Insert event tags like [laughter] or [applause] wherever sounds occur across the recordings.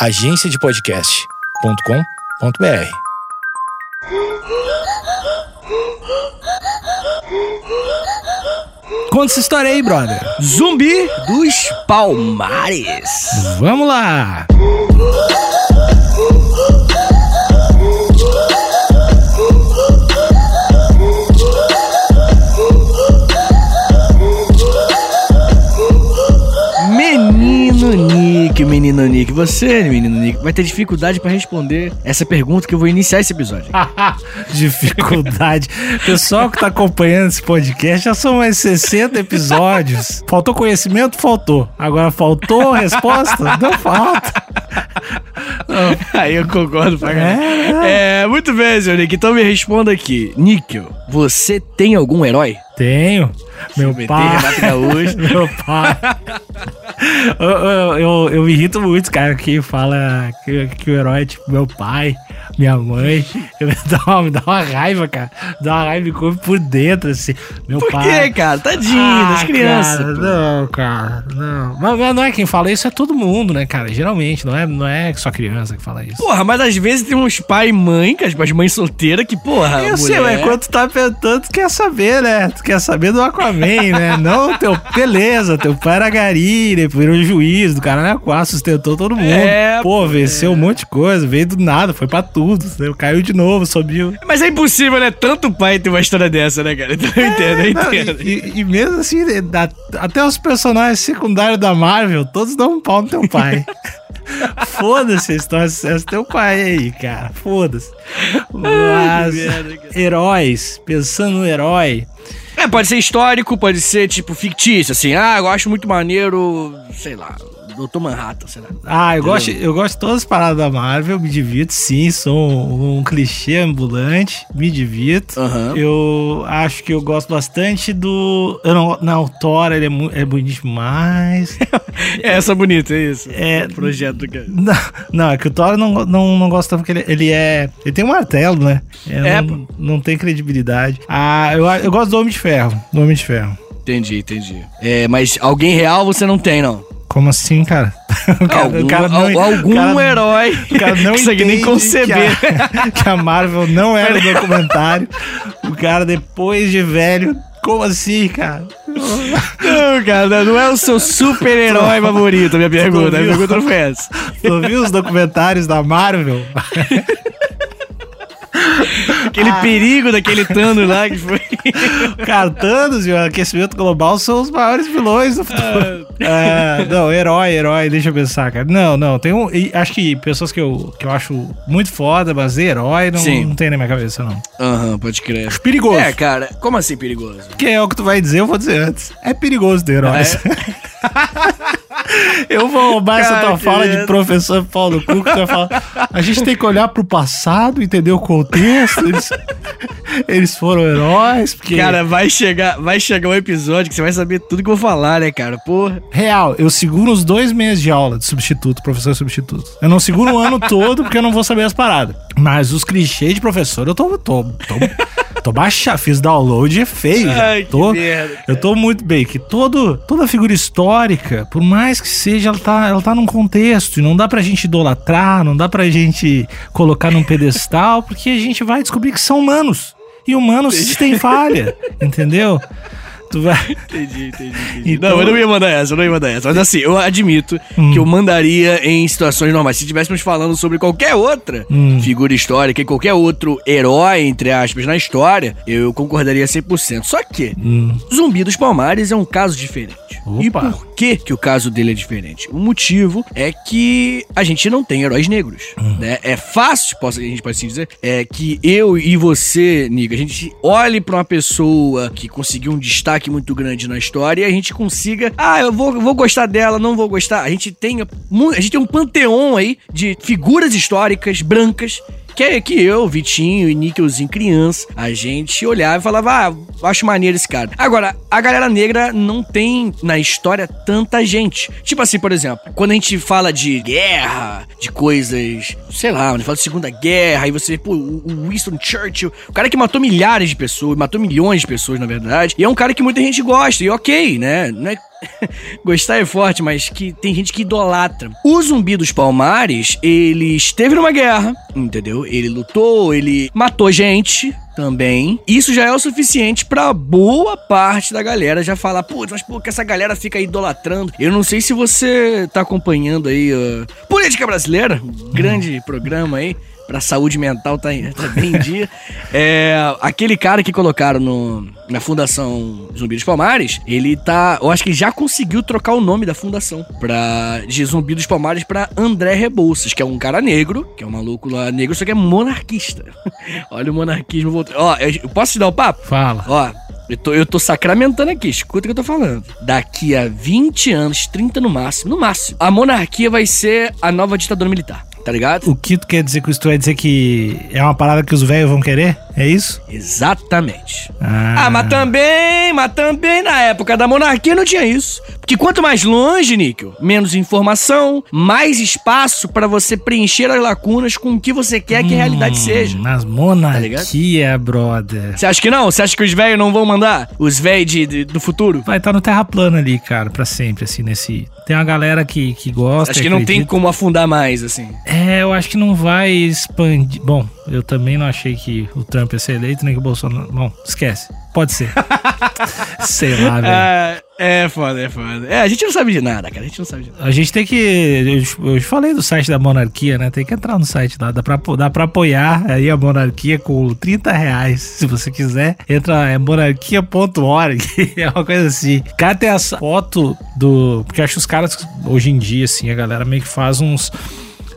agenciadepodcast.com.br. Conta essa história aí, brother. Zumbi dos Palmares. Vamos lá. Menino Nick, você, menino Nick, vai ter dificuldade pra responder essa pergunta que eu vou iniciar esse episódio. [laughs] Dificuldade. Pessoal que tá acompanhando esse podcast, já são mais 60 episódios. Faltou conhecimento? Faltou. Agora faltou resposta? Não falta. Aí eu concordo pra caralho. É, muito bem, senhor Nick. Então me responda aqui. Níquel, você tem algum herói? Tenho. Meu pai. Renato Gaúcho. [laughs] Meu pai. [laughs] eu, eu, eu, eu me irrito muito, cara, que fala que, que o herói é tipo meu pai, minha mãe. Eu, me, [laughs] dá uma, me dá uma raiva, cara. Dá uma raiva e come por dentro, assim. Meu Por pai. quê, cara? Tadinho das Ah, crianças. cara, não, cara, não. Mas, mas não é quem fala isso, é todo mundo, né, cara? Geralmente, não é, não é só criança que fala isso. Porra, mas às vezes tem uns pai e mãe, que as mães solteiras, que, porra. Eu sei, mulher- mas quando tu tá perguntando, tu quer saber, né? Tu quer saber do Aquaman, né? Não, teu. Beleza, teu pai era gari, né? Virou juiz do cara na quatro, sustentou todo mundo. É, pô, venceu um monte de coisa, veio do nada, foi pra tudo. entendeu? Caiu de novo, subiu. Mas é impossível, né? Tanto pai ter uma história dessa, né, cara? [laughs] Então eu entendo, eu Não, entendo. e, e- mesmo assim, né, até os personagens secundários da Marvel, todos dão um pau no teu pai. [laughs] Foda-se a história sucesso teu pai aí, cara. Foda-se. Mas, merda, cara. heróis, pensando no herói. É, pode ser histórico, pode ser, tipo, fictício, assim. Ah, eu acho muito maneiro, sei lá, Doutor Manhattan, sei lá. Ah, eu gosto, eu gosto de todas as paradas da Marvel, me divirto, sim, sou um, um clichê ambulante, me divirto. Aham. Eu acho que eu gosto bastante do. Eu não, não, o Thor, ele é, mu- é bonito demais. [laughs] É, essa bonita, é isso. É. O projeto, cara. não, não, é que o Thor não, não, não gosto tanto porque ele, ele é. Ele tem um martelo, né? É, não, não tem credibilidade. Ah, eu, eu gosto do Homem de Ferro. Do Homem de Ferro. Entendi, entendi. É, mas alguém real você não tem, não. Como assim, cara? [laughs] O cara- algum o cara não- al- algum o cara- herói O cara não [laughs] consegue nem conceber. Que a, [laughs] que a Marvel não era um documentário. O cara, depois de velho. Como assim, cara? Não, cara, não é o seu super-herói favorito, minha pergunta. Minha pergunta foi essa. Tu viu os documentários da Marvel? Aquele perigo daquele Thanos lá que foi. [laughs] Cara, Thanos e o aquecimento global são os maiores vilões do futuro. É, não, herói, herói, deixa eu pensar, cara. Não, não, tem um. Acho que pessoas que eu, que eu acho muito foda, mas herói não, não tem na minha cabeça, não. Aham, pode crer. Acho perigoso. É, cara, como assim perigoso? Que é o que tu vai dizer, eu vou dizer antes. É perigoso ter heróis. [laughs] eu vou roubar essa tua fala de professor Paulo Cu, que vai falar. A gente tem que olhar pro passado, entender o contexto. Eles, eles foram heróis, porque. Cara, vai chegar, vai chegar um episódio que você vai saber tudo que eu vou falar, né, cara? Porra. Real, eu seguro os dois meses de aula de substituto, professor substituto. Eu não seguro o ano todo porque eu não vou saber as paradas. Mas os clichês de professor, eu tô. tô, tô, tô baixa, fiz download feio. já. Ai, tô, merda, eu tô muito bem, que todo, toda figura histórica, por mais que seja, ela tá, ela tá num contexto. E não dá pra gente idolatrar, não dá pra gente colocar num pedestal, porque a gente vai descobrir que são humanos. E humanos têm falha, entendeu? Tu vai. Entendi, entendi, entendi. Então- Não, eu não ia mandar essa, eu não ia mandar essa. Mas assim, eu admito Hum. que eu mandaria em situações normais. Se estivéssemos falando sobre qualquer outra Hum. figura histórica e qualquer outro herói, entre aspas, na história, eu concordaria 100%. Só que Hum. Zumbi dos Palmares é um caso diferente. E Opa. por que, que o caso dele é diferente? O motivo é que a gente não tem heróis negros. Hum. Né? É fácil, posso, a gente pode assim dizer, é que eu e você, Niga, a gente olhe pra uma pessoa que conseguiu um destaque muito grande na história e a gente consiga. Ah, eu vou, vou gostar dela, não vou gostar. A gente tem, a gente tem um panteão aí de figuras históricas brancas que é que eu, Vitinho e Nickelzinho criança, a gente olhava e falava, ah, acho maneiro esse cara. Agora, a galera negra não tem na história tanta gente. Tipo assim, por exemplo, quando a gente fala de guerra, de coisas, sei lá, quando fala de Segunda Guerra, aí você, pô, o Winston Churchill, o cara que matou milhares de pessoas, matou milhões de pessoas, na verdade, e é um cara que muita gente gosta, e ok, né? Não é [laughs] gostar é forte, mas que tem gente que idolatra. O Zumbi dos Palmares, ele esteve numa guerra, entendeu? Ele lutou, ele matou gente, também. Isso já é o suficiente pra boa parte da galera já falar, putz, mas por que essa galera fica idolatrando? Eu não sei se você tá acompanhando aí uh, Política Brasileira, um grande programa aí pra saúde mental tá, tá bem em dia. [laughs] É, aquele cara que colocaram no, na Fundação Zumbi dos Palmares, ele tá. Eu acho que já conseguiu trocar o nome da fundação pra, de Zumbi dos Palmares pra André Rebouças, que é um cara negro, que é um maluco lá negro, só que é monarquista. [laughs] Olha o monarquismo voltando. Ó, eu posso te dar o um papo? Fala. Ó, eu tô, eu tô sacramentando aqui, escuta o que eu tô falando. Daqui a 20 anos, 30 no máximo, no máximo, a monarquia vai ser a nova ditadura militar tá ligado? O que tu quer dizer com isso? Tu vai dizer que é uma parada que os velhos vão querer? É isso? Exatamente. Ah. ah, mas também, mas também na época da monarquia não tinha isso. Porque quanto mais longe, Níquel, menos informação, mais espaço para você preencher as lacunas com o que você quer que a realidade hum, seja. Nas monarquia, tá brother. Você acha que não? Você acha que os velhos não vão mandar? Os velhos do futuro? Vai estar tá no terra plana ali, cara, para sempre, assim, nesse... Tem uma galera que, que gosta... Acho que não tem como afundar mais, assim. É, eu acho que não vai expandir... Bom, eu também não achei que o Trump ia ser eleito, nem que o Bolsonaro. Bom, esquece. Pode ser. [laughs] Sei lá, velho. É, é foda, é foda. É, a gente não sabe de nada, cara. A gente não sabe de nada. A gente tem que. Eu, eu falei do site da monarquia, né? Tem que entrar no site lá. Dá pra, dá pra apoiar aí a monarquia com 30 reais. Se você quiser. Entra, é monarquia.org. [laughs] é uma coisa assim. Cara, tem as foto do. Porque acho que os caras, hoje em dia, assim, a galera meio que faz uns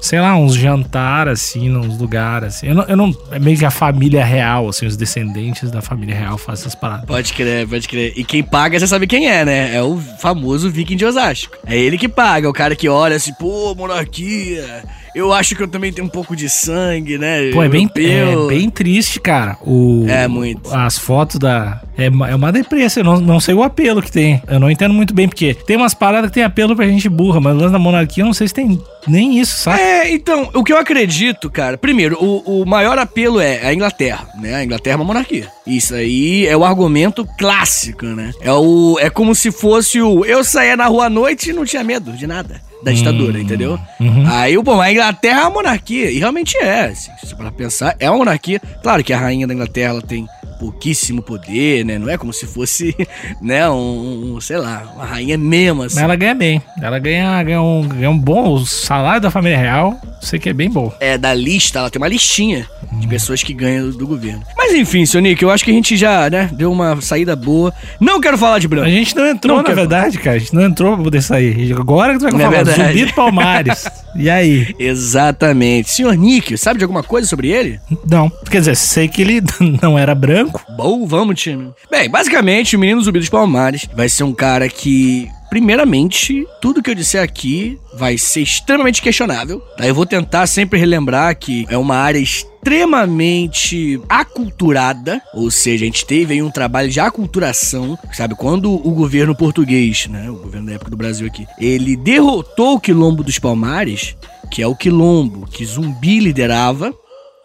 sei lá, uns jantar assim, nos lugares. Assim. Eu não, eu não. É meio que a família real, assim, os descendentes da família real fazem essas paradas. Pode crer, pode crer. E quem paga, você sabe quem é, né? É o famoso Viking de Osasco. É ele que paga, o cara que olha assim, pô, monarquia eu acho que eu também tenho um pouco de sangue, né? Pô, é bem, é bem triste, cara. O, é muito. As fotos da. É, é uma depressa, eu não, não sei o apelo que tem. Eu não entendo muito bem, porque tem umas paradas que tem apelo pra gente burra, mas lance da monarquia eu não sei se tem nem isso, sabe? É, então, o que eu acredito, cara, primeiro, o, o maior apelo é a Inglaterra, né? A Inglaterra é uma monarquia. Isso aí é o argumento clássico, né? É, o, é como se fosse o eu saía na rua à noite e não tinha medo de nada da ditadura, hum, entendeu? Uhum. Aí, bom, a Inglaterra é uma monarquia, e realmente é, assim, se você para pensar, é uma monarquia. Claro que a rainha da Inglaterra ela tem pouquíssimo poder, né? Não é como se fosse, [laughs] né, um, um sei lá, uma rainha mesmo, assim. Mas ela ganha bem. Ela ganha, ganha, um, ganha um bom salário da família real. Sei que é bem bom. É, da lista, ela tem uma listinha hum. de pessoas que ganham do, do, governo. Mas enfim, seu Nick, eu acho que a gente já, né, deu uma saída boa. Não quero falar de branco. A gente não entrou, não na verdade, cara. A gente não entrou pra poder sair. Agora que tu vai não é falar, é Zumbi Palmares. [laughs] e aí? Exatamente. Senhor Nick, sabe de alguma coisa sobre ele? Não. Quer dizer, sei que ele [laughs] não era branco Bom, vamos, time. Bem, basicamente, o Menino Zumbi dos Palmares vai ser um cara que primeiramente, tudo que eu disser aqui vai ser extremamente questionável. Tá? Eu vou tentar sempre relembrar que é uma área extremamente aculturada, ou seja, a gente teve aí um trabalho de aculturação, sabe? Quando o governo português, né, o governo da época do Brasil aqui, ele derrotou o Quilombo dos Palmares, que é o quilombo que Zumbi liderava,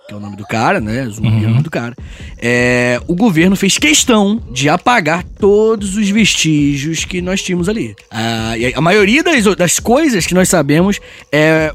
que é o nome do cara, né? Zumbi uhum. é o nome uhum. do cara. É, o governo fez questão de apagar todos os vestígios que nós tínhamos ali. A, a maioria das, das coisas que nós sabemos é.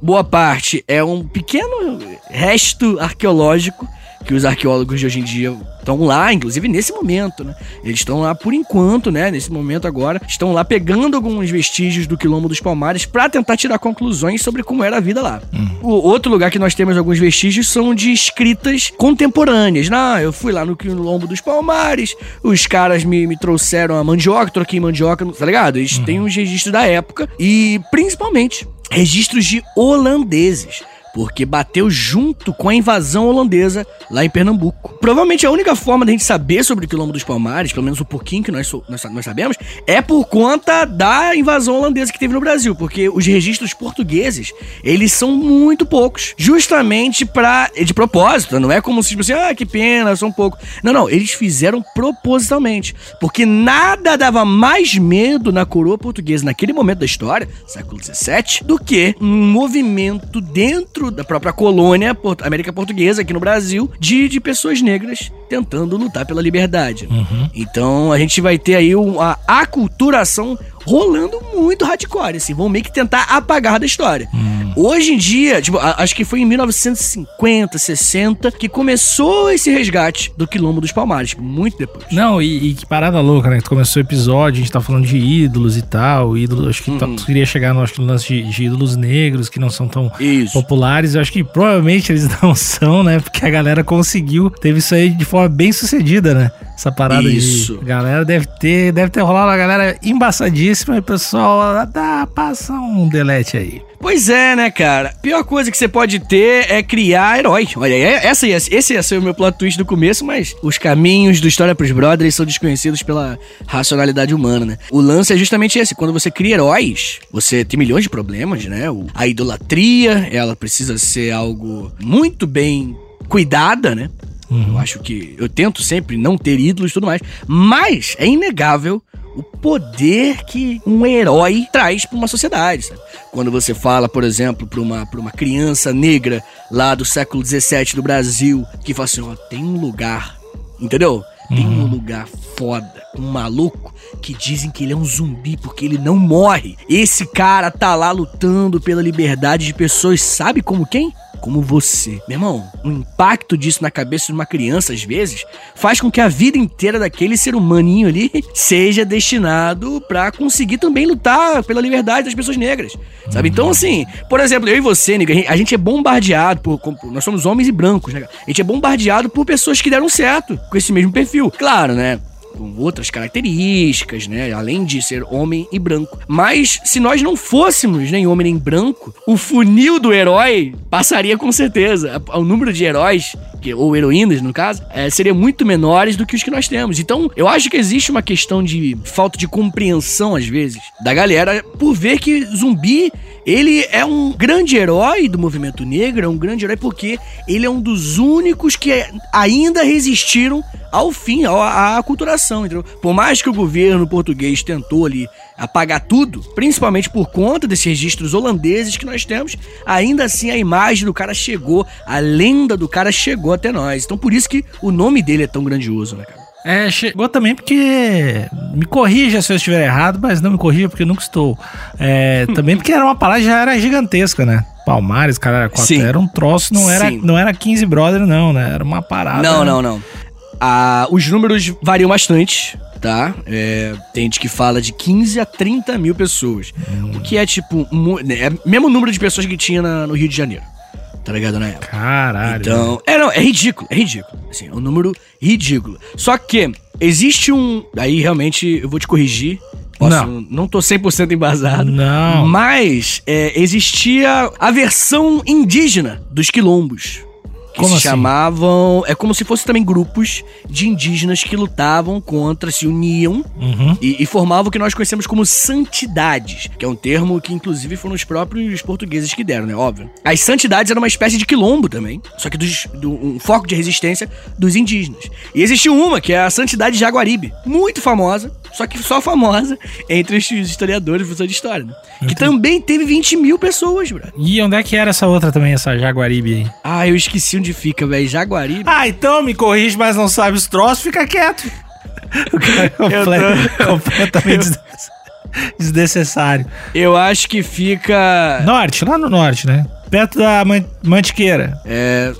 Boa parte é um pequeno resto arqueológico que os arqueólogos de hoje em dia estão lá, inclusive nesse momento, né? Eles estão lá por enquanto, né? Nesse momento agora, estão lá pegando alguns vestígios do quilombo dos Palmares para tentar tirar conclusões sobre como era a vida lá. Hum. O outro lugar que nós temos alguns vestígios são de escritas contemporâneas. Não, eu fui lá no quilombo dos Palmares, os caras me, me trouxeram a mandioca, troquei mandioca, tá ligado? Eles hum. têm os registros da época e principalmente registros de holandeses porque bateu junto com a invasão holandesa lá em Pernambuco. Provavelmente a única forma da gente saber sobre o Quilombo dos Palmares, pelo menos um pouquinho que nós, nós, nós, sabemos, é por conta da invasão holandesa que teve no Brasil, porque os registros portugueses, eles são muito poucos, justamente para de propósito, não é como se tipo assim, ah, que pena, são poucos. Não, não, eles fizeram propositalmente, porque nada dava mais medo na coroa portuguesa naquele momento da história, século XVII, do que um movimento dentro dentro da própria colônia América Portuguesa, aqui no Brasil, de, de pessoas negras tentando lutar pela liberdade. Uhum. Então a gente vai ter aí uma aculturação rolando muito hardcore, assim, vão meio que tentar apagar da história. Hum. Hoje em dia, tipo, acho que foi em 1950, 60 que começou esse resgate do quilombo dos Palmares, tipo, muito depois. Não, e, e que parada louca, né? Que começou o episódio, a gente tá falando de ídolos e tal. Ídolos, acho que Uhum. tá- tu queria chegar no, acho no lance de, de ídolos negros que não são tão Isso. populares. Eu acho que provavelmente eles [laughs] não são, né? Porque a galera conseguiu, teve isso aí de forma bem sucedida, né? Essa parada Isso. de. Galera deve ter, deve ter rolado uma galera embaçadíssima e o pessoal dá, passa um delete aí. Pois é, né, cara? Pior coisa que você pode ter é criar herói. Olha, é- essa esse ia ser o meu plot twist do começo, mas os caminhos do História pros Brothers são desconhecidos pela racionalidade humana, né? O lance é justamente esse. Quando você cria heróis, você tem milhões de problemas, né? A idolatria, ela precisa ser algo muito bem cuidada, né? Eu acho que eu tento sempre não ter ídolos e tudo mais, mas é inegável o poder que um herói traz para uma sociedade. Sabe? Quando você fala, por exemplo, para uma, pra uma criança negra lá do século XVII do Brasil, que fala assim: ó, tem um lugar, entendeu? Tem um lugar foda, um maluco que dizem que ele é um zumbi porque ele não morre. Esse cara tá lá lutando pela liberdade de pessoas, sabe como quem? Como você. Meu irmão, o impacto disso na cabeça de uma criança, às vezes, faz com que a vida inteira daquele ser humaninho ali [laughs] seja destinado pra conseguir também lutar pela liberdade das pessoas negras. Sabe? Então, assim, por exemplo, eu e você, nega, a gente- é bombardeado por. nós somos homens e brancos, né? A gente é bombardeado por pessoas que deram certo com esse mesmo perfil. Claro, né? Com outras características, né? Além de ser homem e branco. Mas se nós não fôssemos nem homem nem branco, o funil do herói passaria com certeza. O número de heróis, ou heroínas no caso, é, seria muito menores do que os que nós temos. Então, eu acho que existe uma questão de falta de compreensão, às vezes, da galera por ver que zumbi ele é um grande herói do movimento negro, é um grande herói porque ele é um dos únicos que ainda resistiram ao fim, à aculturação, entendeu? Por mais que o governo português tentou ali apagar tudo, principalmente por conta desses registros holandeses que nós temos, ainda assim a imagem do cara chegou, a lenda do cara chegou até nós. Então por isso que o nome dele é tão grandioso, né, cara? É, chegou também porque. Me corrija se eu estiver errado, mas não me corrija porque eu nunca estou. É, também porque era uma parada já era gigantesca, né? Palmares, cara, era um troço, não era, Sim. não era 15 brother, não, né? Era uma parada. Não, não, não. Ah, os números variam bastante, tá? É, tem gente que fala de 15 a 30 mil pessoas. O que é tipo. mu- É o mesmo número de pessoas que tinha na- no Rio de Janeiro. Tá ligado na época? Caralho. Então, é, não, é ridículo, é ridículo. Assim, é um número ridículo. Só que existe um. Aí realmente eu vou te corrigir. Posso, Não. não tô 100% embasado. Não. Mas é, existia a versão indígena dos quilombos. Que Como se assim? chamavam. É como se fossem também grupos de indígenas que lutavam contra, se uniam Uhum. e, e formavam o que nós conhecemos como santidades, que é um termo que inclusive foram os próprios portugueses que deram, né? Óbvio. As santidades eram uma espécie de quilombo também, só que dos, do, um foco de resistência dos indígenas. E existiu uma, que é a Santidade de Jaguaribe, muito famosa, só que só famosa entre os historiadores, professores de história, né? Que também teve 20 mil pessoas, bro. E onde é que era essa outra também, essa Jaguaribe aí? Ah, eu esqueci onde fica, velho. Jaguaribe. Ah, então me corrige, mas não sabe os troços, fica quieto. [laughs] O cara é comple- [laughs] completamente des- desnecessário. Eu acho que fica. Norte, lá no norte, né? Perto da Man- Mantiqueira. É.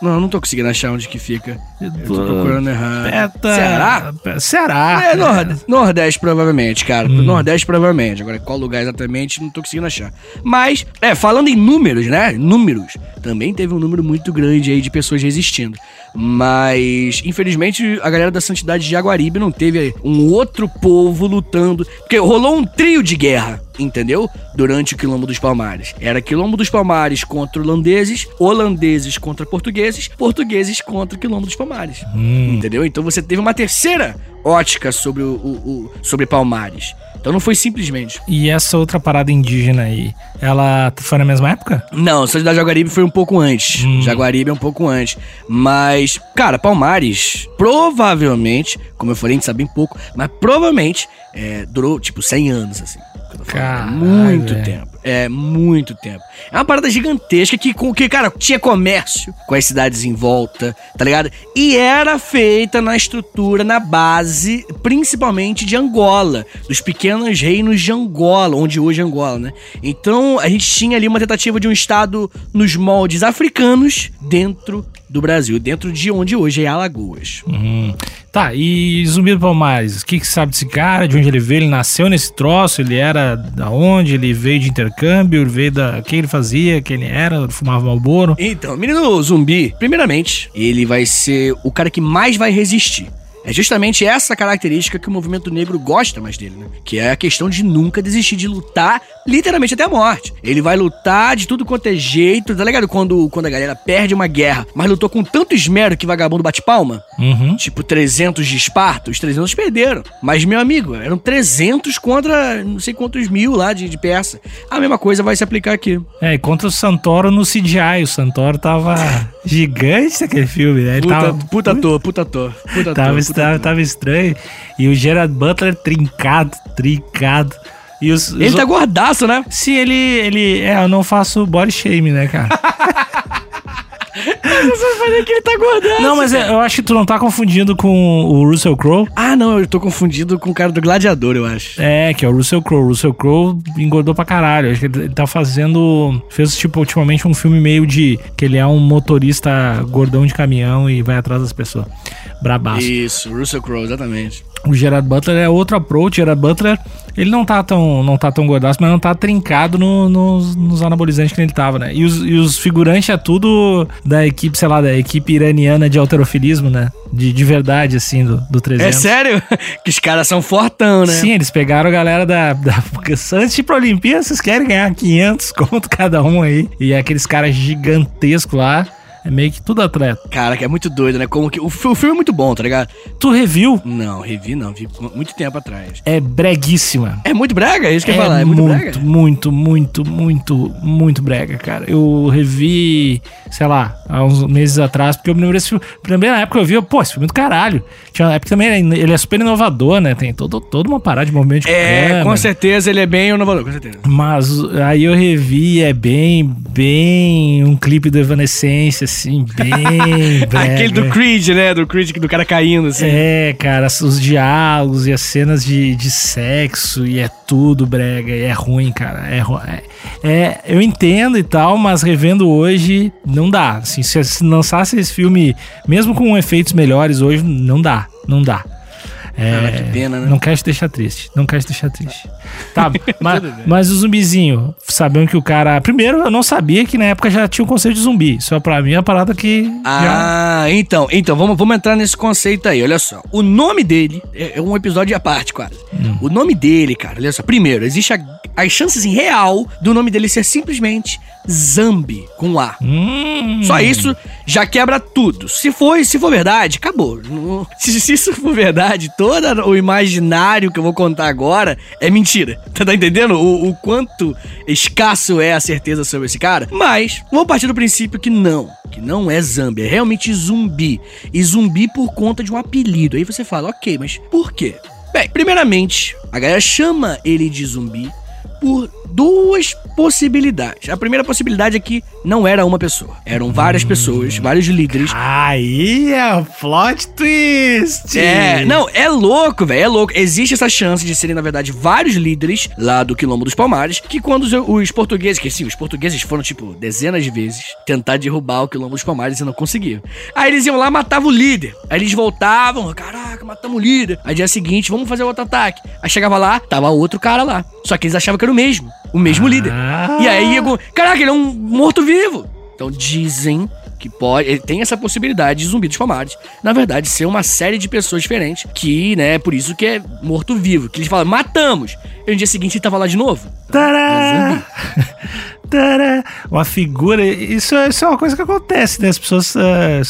Não, não tô conseguindo achar onde que fica. Eu tô procurando errado. Perto. Ceará? Ceará. É, Nord Nordeste, provavelmente, cara. Hum. Nordeste, provavelmente. Agora, qual lugar exatamente, não tô conseguindo achar. Mas, é, falando em números, né? Números. Também teve um número muito grande aí de pessoas resistindo. Mas, infelizmente, a galera da Santidade de Jaguaribe não teve um outro povo lutando. Porque rolou um trio de guerra, entendeu? Durante o Quilombo dos Palmares. Era Quilombo dos Palmares contra holandeses, holandeses contra portugueses, portugueses contra Quilombo dos Palmares. Hum. Entendeu? Então você teve uma terceira ótica sobre, o, o- o- sobre Palmares. Então não foi simplesmente. E essa outra parada indígena aí, ela foi na mesma época? Não, São da Jaguaribe foi um pouco antes. Hum. Jaguaribe é um pouco antes. Mas, cara, Palmares, provavelmente, como eu falei, a gente sabe bem pouco, mas provavelmente é, durou, tipo, 100 anos, assim. Falando, Caralho, muito velho. tempo. É, muito tempo. É uma parada gigantesca que, que, cara, tinha comércio com as cidades em volta, tá ligado? E era feita na estrutura, na base, principalmente de Angola, dos pequenos reinos de Angola, onde hoje é Angola, né? Então a gente tinha ali uma tentativa de um Estado nos moldes africanos dentro do Brasil, dentro de onde hoje é Alagoas. Hum. Tá, e Zumbi do Palmares, o que, que sabe desse cara? De onde ele veio? Ele nasceu nesse troço? Ele era da onde? Ele veio de intercâmbio? Ele veio da. O que ele fazia? Quem ele era? Fumava Malboro? Então, menino zumbi, primeiramente, ele vai ser o cara que mais vai resistir. É justamente essa característica que o movimento negro gosta mais dele, né? Que é a questão de nunca desistir de lutar, literalmente até a morte. Ele vai lutar de tudo quanto é jeito, tá ligado? Quando, quando a galera perde uma guerra, mas lutou com tanto esmero que vagabundo bate palma. Uhum. Tipo, 300 de Esparta, os 300 perderam. Mas, meu amigo, eram 300 contra não sei quantos mil lá de, de peça. A mesma coisa vai se aplicar aqui. É, e contra o Santoro no CGI. O Santoro tava [laughs] gigante naquele filme, né? Ele Puta, tava, puta ator, puta ator. Puta tava, ator, tava, tava estranho. E o Gerard Butler trincado, trincado. E os, Ele os- tá gordaço, né? Sim, ele, ele. É, eu não faço body shame, né, cara? [laughs] Você que ele tá gordaço. não, mas é, eu acho que tu não tá confundindo com o Russell Crowe. Ah, não, eu tô confundido com o cara do Gladiador, eu acho. É, que é o Russell Crowe. O Russell Crowe engordou pra caralho. Acho que ele ele tá fazendo. Fez, tipo, ultimamente um filme meio de. Que ele é um motorista gordão de caminhão e vai atrás das pessoas. Brabaço. Isso, Russell Crowe, exatamente. O Gerard Butler é outro approach. O Gerard Butler, ele não tá tão, não tá tão gordaço, mas não tá trincado no- nos, nos anabolizantes que ele tava, né? E os, e os figurantes é tudo da equipe, sei lá, da equipe iraniana de alterofilismo, né? De, de verdade, assim, do, do 300. É sério? [laughs] que os caras são fortão, né? Sim, eles pegaram a galera da, da. porque [laughs] Antes de ir pra Olimpíada, vocês querem ganhar 500 conto cada um aí. E é aqueles caras gigantescos lá. É meio que tudo atleta. Cara, que é muito doido, né? Como que. O, o filme é muito bom, tá ligado? Tu reviu? Não, revi não, vi muito tempo atrás. É breguíssima. É muito brega? É isso que eu é ia falar, é muito, muito, brega? muito, muito, muito, muito brega, cara. Eu revi, sei lá, há uns meses atrás, porque eu me lembro desse filme. Primeira época eu vi, eu, pô, esse filme é do caralho. Tinha, é porque também ele ele é super inovador, né? Tem todo, toda uma parada de movimento de É, câmera. com certeza ele é bem inovador, com certeza. Mas aí eu revi, é bem, bem um clipe do Evanescence, assim, bem. [laughs] Aquele do Creed, né? Do Creed, do cara caindo, assim. É, cara, os diálogos e as cenas de, de sexo e é tudo brega e é ruim, cara. É, é, é- eu entendo e tal, mas revendo hoje não dá. Assim, se, se lançasse esse filme, mesmo com efeitos melhores hoje, não dá, não dá. É, Ah, que pena, né? Não quero te deixar triste. Não quero te deixar triste. Tá, [laughs] mas, mas o zumbizinho, sabendo que o cara. Primeiro, eu não sabia que na época já tinha o conceito de zumbi. Só pra mim é uma parada que. já... Ah, então, então, vamos, vamos entrar nesse conceito aí, olha só. O nome dele é é um episódio à parte, quase. O nome dele, cara, olha só. Primeiro, existe a- as chances em real do nome dele ser simplesmente Zambi, com A. Hum. Só isso já quebra tudo. Se for, se for verdade, acabou. [laughs] Se, se isso for verdade, todo o imaginário que eu vou contar agora é mentira. [laughs] Tá, tá entendendo o, o quanto escasso é a certeza sobre esse cara? Mas, vamos partir do princípio que não. Que não é Zambi, é realmente zumbi. E zumbi por conta de um apelido. Aí você fala, ok, mas por quê? Bem, primeiramente, a galera chama ele de zumbi por duas possibilidades. A primeira possibilidade é que não era uma pessoa. Eram várias pessoas, vários líderes. Aí é o plot twist! É, não, é louco, velho, é louco. Existe essa chance de serem, na verdade, vários líderes lá do Quilombo dos Palmares, que quando os, os portugueses, que sim, os portugueses foram, tipo, dezenas de vezes tentar derrubar o Quilombo dos Palmares e não conseguiam. Aí eles iam lá, matavam o líder. Aí eles voltavam, caraca, matamos o líder. Aí dia seguinte, vamos fazer outro ataque. Aí chegava lá, tava outro cara lá. Só que eles achavam que era o mesmo, o mesmo líder. Ah. E aí, caraca, ele é um morto-vivo. Então dizem que pode, ele tem essa possibilidade de zumbi dos palmares, na verdade, ser uma série de pessoas diferentes, que, né, por isso que é morto-vivo, que eles falam, matamos. E no dia seguinte ele tava lá de novo. Tará! [laughs] Tará! Uma figura. Isso, é- isso é uma coisa que acontece, né? As pessoas.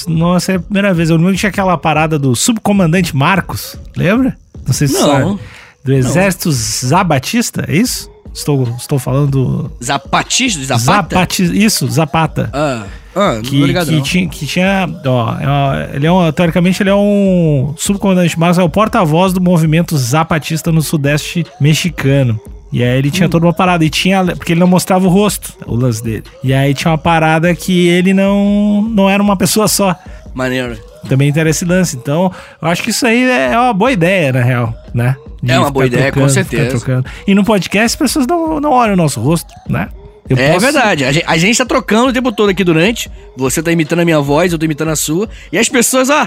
não essa é a primeira vez. Eu lembro que tinha aquela parada do subcomandante Marcos. Lembra? Não sei se Não. sabe. Do exército Zabatista, é isso? Estou, estou falando do. Zapatista, do Zapata? Zapati- Isso, Zapata. Ah, ah, não Que, ligado que, não. tinha, que tinha. Ó, é ele é um, teoricamente, ele é um subcomandante Marcos, é o porta-voz do movimento zapatista no sudeste mexicano. E aí ele tinha toda uma parada. E tinha. Porque ele não mostrava o rosto, o lance dele. E aí tinha uma parada que ele não, não era uma pessoa só. Maneiro. Também interessa esse lance. Então, eu acho que isso aí é uma boa ideia, na real, né? De É uma boa ideia, com ficar certeza. trocando. E no podcast as pessoas não, não olham o nosso rosto, né? Eu é posso- verdade. A gente, a gente tá trocando o tempo todo aqui durante. Você tá imitando a minha voz, eu tô imitando a sua. E as pessoas, ó,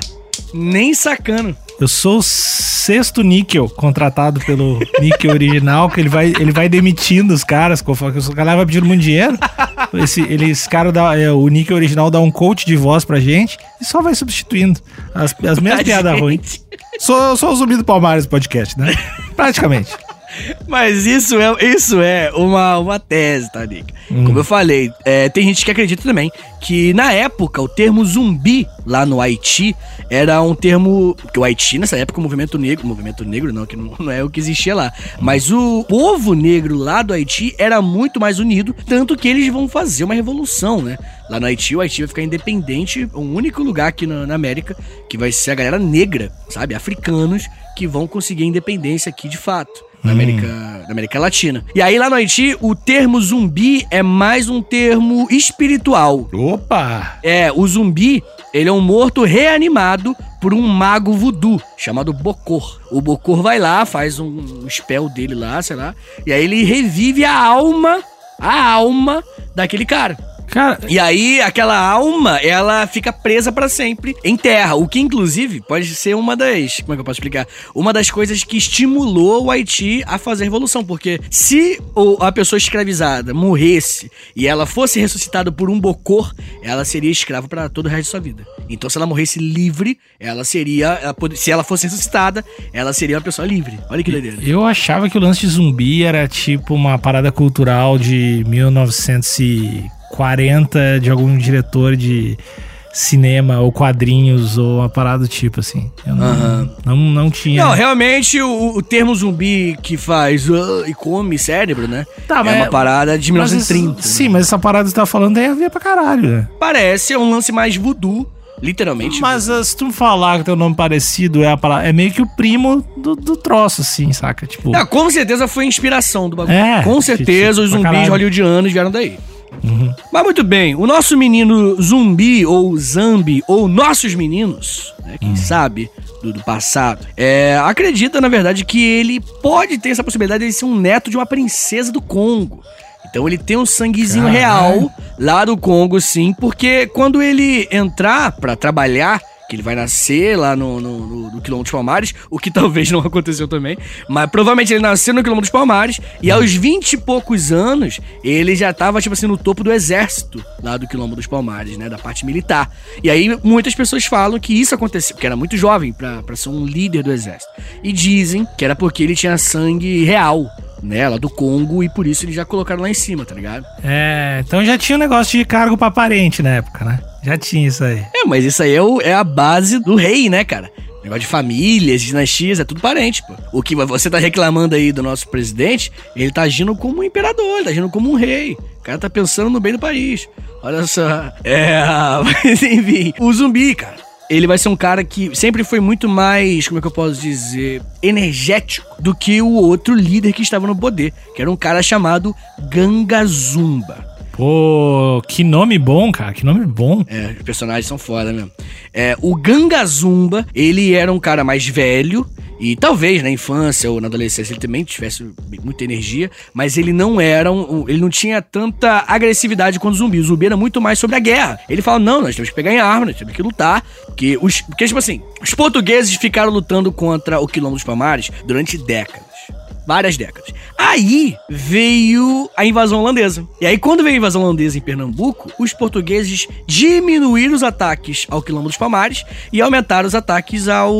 nem sacando. Eu sou o sexto níquel contratado pelo níquel original, que ele vai, ele vai demitindo os caras, conforme o cara vai pedindo muito dinheiro. Esse, ele, esse cara dá, é, o níquel original dá um coach de voz pra gente e só vai substituindo as, as mesmas piadas ruins. Sou, sou o zumbi do Palmares podcast, né? Praticamente. Mas isso é, isso é uma, uma tese, tá, Nick? Como eu falei, é, tem gente que acredita também que na época o termo zumbi lá no Haiti era um termo. Porque o Haiti, nessa época, o movimento negro. Movimento negro, não, que não, não é o que existia lá. Mas o povo negro lá do Haiti era muito mais unido, tanto que eles vão fazer uma revolução, né? Lá no Haiti, o Haiti vai ficar independente, o único lugar aqui na, na América que vai ser a galera negra, sabe? Africanos que vão conseguir a independência aqui de fato na América, na América Latina. E aí lá no Haiti, o termo zumbi é mais um termo espiritual. Opa! É, o zumbi, ele é um morto reanimado por um mago voodoo chamado Bokor. O Bokor vai lá, faz um, um spell dele lá, sei lá, e aí ele revive a alma, a alma daquele cara. Cara, E aí, aquela alma, ela fica presa pra sempre em terra. O que, inclusive, pode ser uma das. Como é que eu posso explicar? Uma das coisas que estimulou o Haiti a fazer a revolução. Porque se a pessoa escravizada morresse e ela fosse ressuscitada por um bocor, ela seria escrava pra todo o resto de sua vida. Então, se ela morresse livre, ela seria. ela pode- se ela fosse ressuscitada, ela seria uma pessoa livre. Olha que doideira. eu achava que o lance de zumbi era tipo uma parada cultural de 1940 de algum diretor de cinema ou quadrinhos ou uma parada do tipo assim. Eu não, Aham. não, não tinha. Não, realmente o, o termo zumbi que faz "Ah", e come cérebro, né? Tá, é mas- uma parada de Mas 1930. isso- sim, né? mas essa parada que você tá falando tem a ver pra caralho, né? Parece é um lance mais voodoo, literalmente. Mas ah, se tu falar que teu nome parecido é a parada, é meio que o primo do, do troço, assim, saca? Tipo. Ah, com certeza foi a inspiração do bagulho. É, com certeza os pra zumbis hollywoodianos vieram daí. Uhum. Mas muito bem, o nosso menino zumbi ou zambi, ou nossos meninos, né, quem sabe, do, do passado, é, acredita, na verdade, que ele pode ter essa possibilidade de ser um neto de uma princesa do Congo. Então ele tem um sanguezinho Caralho. real lá do Congo, sim, porque quando ele entrar pra trabalhar, que ele vai nascer lá no, no, no, no Quilombo dos Palmares, o que [laughs] talvez não aconteceu também, mas provavelmente ele nasceu no Quilombo dos Palmares, e aos 20 e poucos anos, ele já tava, tipo assim, no topo do exército lá do Quilombo dos Palmares, né, da parte militar. E aí muitas pessoas falam que isso aconteceu, porque era muito jovem pra ser um líder do exército. E dizem que era porque ele tinha sangue real, né, lá do Congo, e por isso eles já colocaram lá em cima, tá ligado? É, então já tinha um negócio de cargo pra parente na época, né? Já tinha isso aí. É, mas isso aí é, o- é a base do rei, né, cara? Negócio de famílias, dinastias, é tudo parente, pô. O que você tá reclamando aí do nosso presidente, ele tá agindo como um imperador, ele tá agindo como um rei. O cara tá pensando no bem do país. Olha só. É, [laughs] mas enfim. O zumbi, cara. Ele vai ser um cara que sempre foi muito mais, como é que eu posso dizer, energético do que o outro líder que estava no poder, que era um cara chamado Ganga Zumba. Pô, que nome bom, cara. Que nome bom. É, os personagens são foda mesmo. É, o Ganga Zumba, ele era um cara mais velho. E talvez na infância ou na adolescência ele também tivesse muita energia, mas ele não era um, ele não tinha tanta agressividade quanto o zumbi. O zumbi era muito mais sobre a guerra. Ele fala: "Não, nós temos que pegar em arma, nós temos que lutar", porque os porque tipo assim, os portugueses ficaram lutando contra o Quilombo dos Palmares durante décadas várias décadas. Aí veio a invasão holandesa. E aí, quando veio a invasão holandesa em Pernambuco, os portugueses diminuíram os ataques ao Quilombo dos Palmares e aumentaram os ataques ao,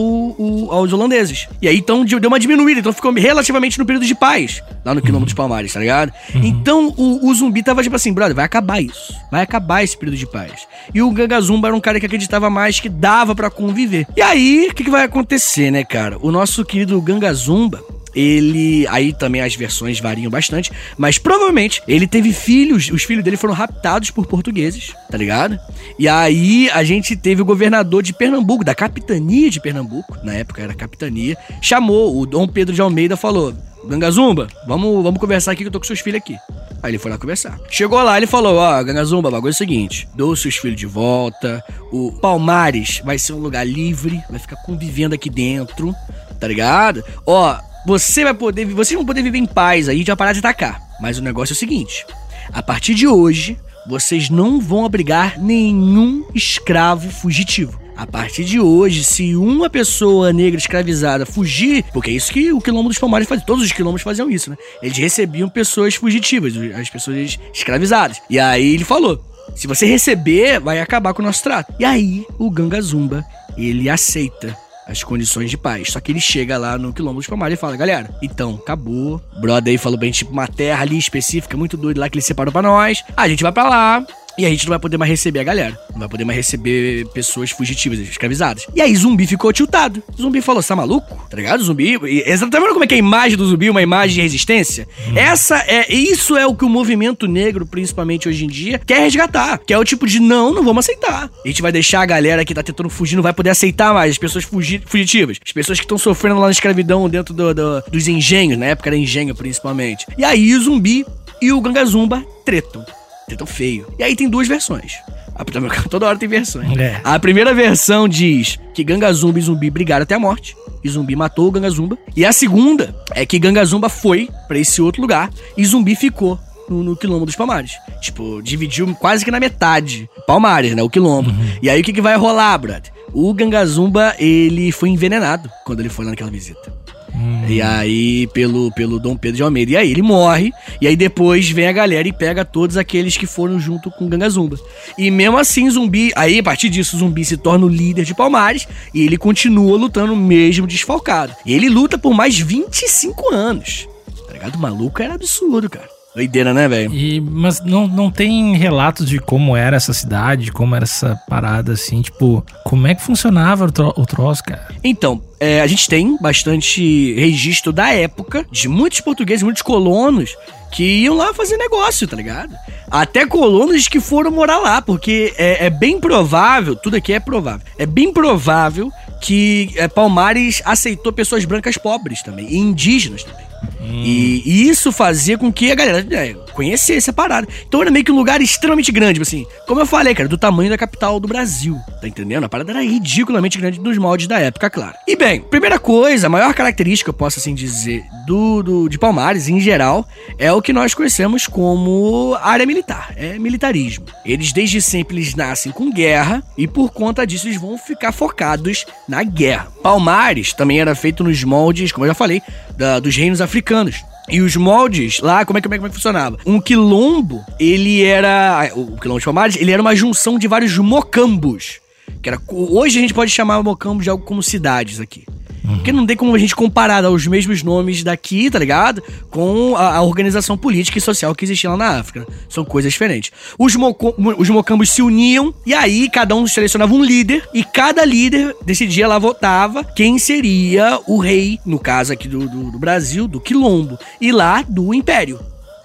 aos holandeses. E aí, então, deu uma diminuída. Então, ficou relativamente no período de paz lá no Quilombo dos Palmares, tá ligado? Então, o, o zumbi tava tipo assim, brother, vai acabar isso. Vai acabar esse período de paz. E o Ganga Zumba era um cara que acreditava mais que dava pra conviver. E aí, o que, que vai acontecer, né, cara? O nosso querido Ganga Zumba, ele. Aí também as versões variam bastante, mas provavelmente ele teve filhos, os filhos dele foram raptados por portugueses, tá ligado? E aí a gente teve o governador de Pernambuco, da capitania de Pernambuco, na época era capitania, chamou o Dom Pedro de Almeida falou: Gangazumba, vamos, vamos conversar aqui que eu tô com seus filhos aqui. Aí ele foi lá conversar. Chegou lá, ele falou: Ó, Gangazumba, o bagulho é o seguinte: dou seus filhos de volta. O Palmares vai ser um lugar livre, vai ficar convivendo aqui dentro, tá ligado? Ó, você vai poder. Vocês vão poder viver em paz aí, já parar de atacar. Mas o negócio é o seguinte: a partir de hoje, vocês não vão abrigar nenhum escravo fugitivo. A partir de hoje, se uma pessoa negra escravizada fugir, porque é isso que o quilombo dos Palmares fazia, todos os quilombos faziam isso, né? Eles recebiam pessoas fugitivas, as pessoas escravizadas. E aí ele falou: se você receber, vai acabar com o nosso trato. E aí o Ganga Zumba, ele aceita as condições de paz. Só que ele chega lá no Quilombo dos Palmares e fala, galera, então, acabou. Brother aí falou bem, tipo, uma terra ali específica, muito doido lá que ele separou pra nós. A gente vai pra lá, e a gente não vai poder mais receber a galera. Não vai poder mais receber pessoas fugitivas, escravizadas. E aí Zumbi ficou tiltado. Zumbi falou: você tá maluco? Tá ligado? Zumbi. Exatamente tá vendo como é que é a imagem do zumbi, uma imagem de resistência? Hum. Essa é. Isso é o que o movimento negro, principalmente hoje em dia, quer resgatar. Que é o tipo de não, não vamos aceitar. A gente vai deixar a galera que tá tentando fugir, não vai poder aceitar mais as pessoas fugi fugitivas. As pessoas que estão sofrendo lá na escravidão dentro do, do, dos engenhos, na época era engenho principalmente. E aí o zumbi e o Gangazumba tretam. Tretam feio. E aí tem duas versões. [laughs] Toda hora tem versões. É. A primeira versão diz que Gangazumba e Zumbi brigaram até a morte. E Zumbi matou o Gangazumba. E a segunda é que Gangazumba foi para esse outro lugar e Zumbi ficou no, no, quilombo dos Palmares. Tipo, dividiu quase que na metade. Palmares, né? O quilombo. Uhum. E aí o que, que vai rolar, brother? O Gangazumba, ele foi envenenado quando ele foi lá naquela visita. Hum. E aí, pelo, pelo Dom Pedro de Almeida. E aí ele morre. E aí depois vem a galera e pega todos aqueles que foram junto com o Gangazumba. E mesmo assim, Zumbi. Aí, a partir disso, Zumbi se torna o líder de Palmares. E ele continua lutando mesmo desfalcado. E ele luta por mais 25 anos. Tá ligado? O maluco era absurdo, cara. Doideira, né, velho? Mas não, não tem relatos de como era essa cidade, como era essa parada, assim, tipo, como é que funcionava o, tro o troço, cara? Então, é, a gente tem bastante registro da época de muitos portugueses, muitos colonos que iam lá fazer negócio, tá ligado? Até colonos que foram morar lá, porque é, é bem provável, tudo aqui é provável, é bem provável que é, Palmares aceitou pessoas brancas pobres também, e indígenas também. Hum. E, e, isso fazia com que a galera é, conhecesse a parada. Então era meio que um lugar extremamente grande, tipo assim. Como eu falei, cara, do tamanho da capital do Brasil. Tá entendendo? A parada era ridiculamente grande dos moldes da época, claro. E bem, primeira coisa, a maior característica, eu posso assim dizer, do, do de Palmares em geral, é o que nós conhecemos como área militar. É militarismo. Eles desde sempre eles nascem com guerra e por conta disso eles vão ficar focados na guerra. Palmares também era feito nos moldes, como eu já falei, da, dos reinos africanos. E os moldes lá, como é, é, como é que funcionava? Um quilombo, ele era. O quilombo de Palmares, ele era uma junção de vários mocambos. Que era, hoje a gente pode chamar mocambos de algo como cidades aqui. Uhum. Porque não tem como a gente comparar os mesmos nomes daqui, tá ligado? Com a, a, organização política e social que existia lá na África. São coisas diferentes. Os, moco, os mocambos se uniam e aí cada um selecionava um líder e cada líder decidia lá votava quem seria o rei, no caso aqui do, do, do Brasil, do Quilombo, e lá do Império.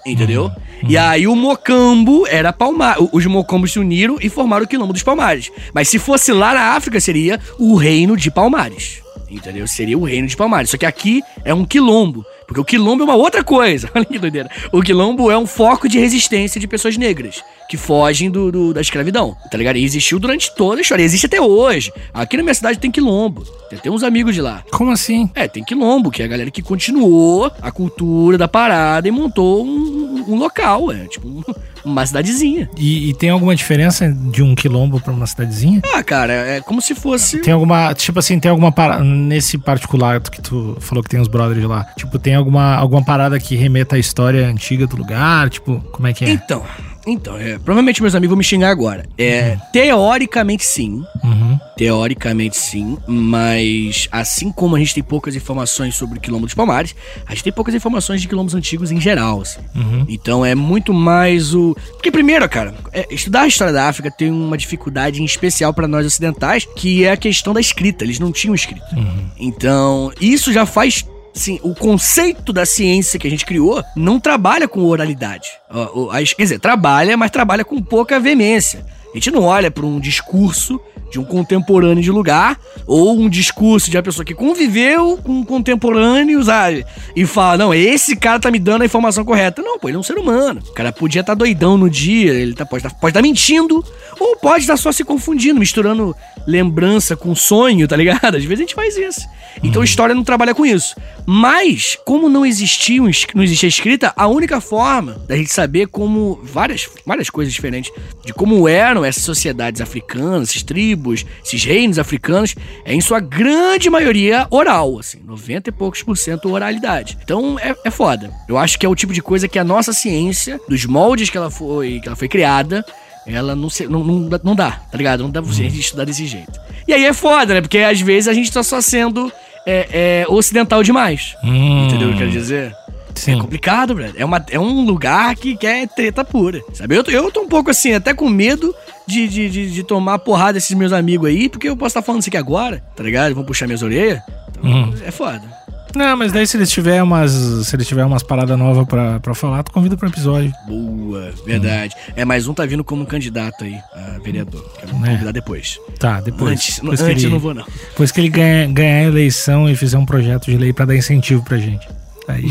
Entendeu? Uhum. E aí o Mocambo era Palmar. Os Mocambos se uniram e formaram o Quilombo dos Palmares. Mas se fosse lá na África, seria o Reino de Palmares. Entendeu? Seria o reino de Palmares. Só que aqui é um quilombo. Porque o quilombo é uma outra coisa. [laughs] Olha que doideira. O quilombo é um foco de resistência de pessoas negras que fogem do, do, da escravidão. Tá ligado? E existiu durante toda a história. Existe até hoje. Aqui na minha cidade tem quilombo. Tem até uns amigos de lá. Como assim? É, tem quilombo, que é a galera que continuou a cultura da parada e montou um, um local. É tipo um [laughs] uma cidadezinha. E, e, tem alguma diferença de um quilombo pra uma cidadezinha? Ah, cara, é como se fosse. Tem alguma. Tipo assim, tem alguma parada. Nesse particular que tu falou que tem os brothers lá. Tipo, tem alguma, alguma parada que remeta à história antiga do lugar? Tipo, como é que é? Então. Então, é, provavelmente meus amigos vão me xingar agora. É, uhum. Teoricamente sim. Uhum. Teoricamente sim. Mas assim como a gente tem poucas informações sobre dos Palmares, a gente tem poucas informações de quilombos antigos em geral. Assim. Uhum. Então é muito mais o. Porque, primeiro, cara, é, estudar a história da África tem uma dificuldade em especial para nós ocidentais, que é a questão da escrita. Eles não tinham escrita. Uhum. Então, isso já faz Sim, o conceito da ciência que a gente criou não trabalha com oralidade. Quer dizer, trabalha, mas trabalha com pouca veemência. A gente não olha para um discurso de um contemporâneo de lugar, ou um discurso de uma pessoa que conviveu com um contemporâneo, sabe? E fala, não, esse cara tá me dando a informação correta. Não, pô, ele é um ser humano. O cara podia estar tá doidão no dia, ele tá, pode estar tá, pode tá mentindo, ou pode estar tá só se confundindo, misturando lembrança com sonho, tá ligado? Às vezes a gente faz isso. Então a história não trabalha com isso. Mas, como não existia, não existia escrita, a única forma da gente saber como várias, várias coisas diferentes de como eram essas sociedades africanas, essas tribos, esses reinos africanos, é em sua grande maioria oral, assim, 90 e poucos por cento oralidade. Então é, é foda. Eu acho que é o tipo de coisa que a nossa ciência, dos moldes que ela foi, que ela foi criada, ela não, se, não, não, não dá, tá ligado? Não dá pra gente estudar desse jeito. E aí é foda, né? Porque às vezes a gente tá só sendo é, é ocidental demais. Hum. Entendeu o que eu quero dizer? Sim. É complicado, velho. É, uma, é um lugar que quer treta pura. Sabe? Eu, eu tô um pouco assim, até com medo de, de, de, de tomar porrada desses meus amigos aí, porque eu posso estar tá falando isso aqui agora, tá ligado? Vão puxar minhas orelhas. Então, hum. É foda. Não, mas daí se eles tiverem umas. Se eles tiverem umas paradas novas pra, pra falar, tu convida pro episódio. Boa, verdade. Hum. É, mais um tá vindo como candidato aí, a vereador. Quero é. convidar depois. Tá, depois. Antes, depois antes ele, não vou, não. Depois que ele ganhar, ganhar a eleição e fizer um projeto de lei pra dar incentivo pra gente. Aí.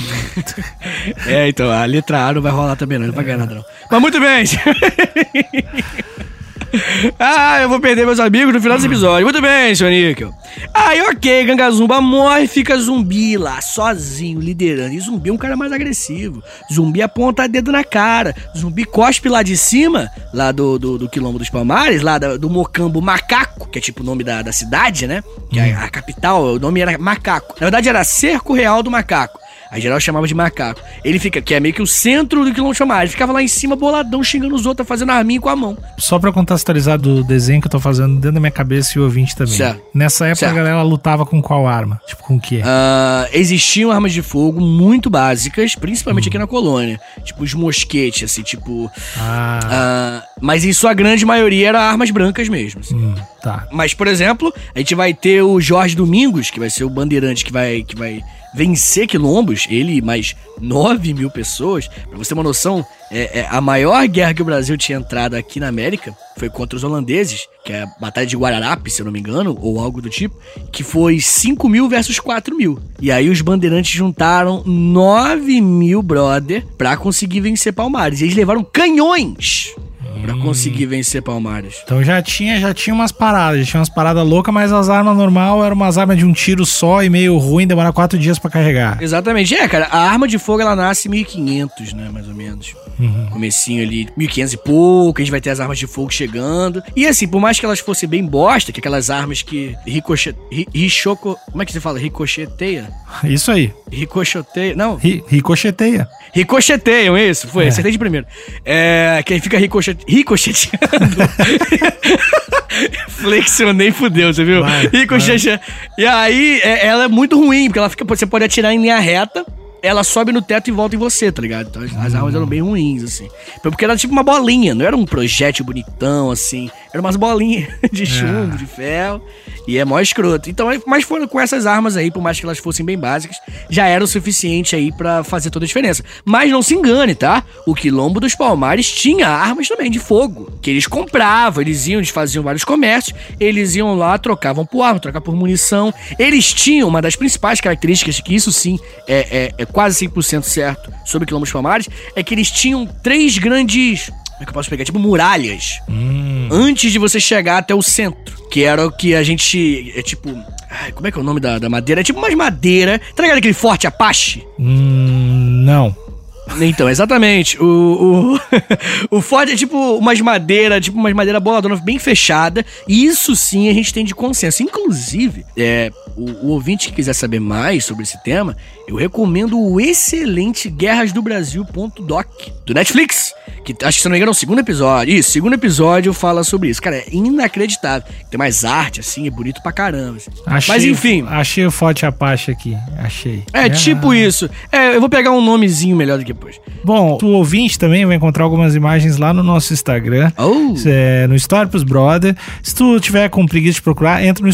[laughs] é, então, a letra A não vai rolar também, não. Não vai ganhar nada, não. Mas muito bem! [laughs] [laughs] ah, eu vou perder meus amigos no final desse episódio. Muito bem, senhor Níquel. Aí, ok, Gangazumba morre e fica zumbi lá, sozinho, liderando. E zumbi é um cara mais agressivo. Zumbi aponta dedo na cara. Zumbi cospe lá de cima, lá do, do, do Quilombo dos Palmares, lá do, do Mocambo Macaco, que é tipo o nome da, da cidade, né? Que é a, a capital, o nome era Macaco. Na verdade, era Cerco Real do Macaco. A geral chamava de macaco. Ele fica, que é meio que o centro do quilombo chamar. Ele ficava lá em cima, boladão, xingando os outros, fazendo arminho com a mão. Só pra contextualizar do desenho que eu tô fazendo dentro da minha cabeça e o ouvinte também. Certo. Nessa época certo. a galera lutava com qual arma? Tipo, com o quê? Uh, existiam armas de fogo muito básicas, principalmente hum. aqui na colônia. Tipo, os mosquetes, assim, tipo. Ah. Uh, mas em sua grande maioria eram armas brancas mesmo. Assim. Hum, tá. Mas, por exemplo, a gente vai ter o Jorge Domingos, que vai ser o bandeirante que vai. Que vai vencer quilombos, ele e mais 9 mil pessoas. Pra você ter uma noção, é, é, a maior guerra que o Brasil tinha entrado aqui na América foi contra os holandeses, que é a Batalha de Guararape, se eu não me engano, ou algo do tipo, que foi 5 mil versus 4 mil. E aí os bandeirantes juntaram 9 mil brother pra conseguir vencer Palmares. E eles levaram canhões para hum. conseguir vencer Palmares. Então já tinha, já tinha umas paradas, já tinha umas paradas loucas, mas as armas normal eram umas armas de um tiro só e meio ruim, demora quatro dias para carregar. Exatamente. É, cara, a arma de fogo ela nasce em 1500, né, mais ou menos. Uhum. Comecinho ali, 1500 e pouco, a gente vai ter as armas de fogo chegando. E assim, por mais que elas fossem bem bosta, que aquelas armas que ricochet... Richoco... Como é que você fala? Ricocheteia? Isso aí. Ricocheteia... Não. Ri ricocheteia. Ricocheteiam, isso. Foi, é. acertei de primeiro. É, que aí fica ricochet... ricocheteando. [laughs] Flexionei fudeu, você viu? Ricocheteando. E aí, é, ela é muito ruim, porque ela fica, você pode atirar em linha reta ela sobe no teto e volta em você, tá ligado? Então as, armas eram bem ruins, assim. Porque era tipo uma bolinha, não era um projétil bonitão, assim. Era umas bolinhas [laughs] de chumbo, é. de ferro. E é mó escroto. Então, mas foram com essas armas aí, por mais que elas fossem bem básicas, já era o suficiente aí para fazer toda a diferença. Mas não se engane, tá? O Quilombo dos Palmares tinha armas também de fogo. Que eles compravam, eles iam, eles faziam vários comércios, eles iam lá, trocavam por arma, trocavam por munição. Eles tinham uma das principais características, que isso sim é, é, é quase 100% certo sobre quilombos palmares, é que eles tinham três grandes. Como é que eu posso pegar? Tipo muralhas. Hum. Antes de você chegar até o centro. Que era o que a gente. É tipo. Ai, como é que é o nome da, da madeira? É tipo umas madeira. Tá ligado aquele forte Apache? Hum, não. Então, exatamente. O, o, [laughs] o Ford é tipo umas madeira, tipo umas madeira boladona bem fechada. E isso sim a gente tem de consenso. Inclusive, é, o, o ouvinte que quiser saber mais sobre esse tema, eu recomendo o excelente Guerras do Brasil.doc do Netflix. Que acho que se não me engano é o segundo episódio. Isso, segundo episódio fala sobre isso. Cara, é inacreditável. Tem mais arte, assim, é bonito pra caramba. Assim. Achei, Mas enfim. Achei o Forte Apache aqui. Achei. É, é, tipo isso. É, eu vou pegar um nomezinho melhor do que depois. Bom, o ouvinte também vai encontrar algumas imagens lá no nosso Instagram. Oh. É, no História pros Brother. Se tu tiver com preguiça de procurar, entra no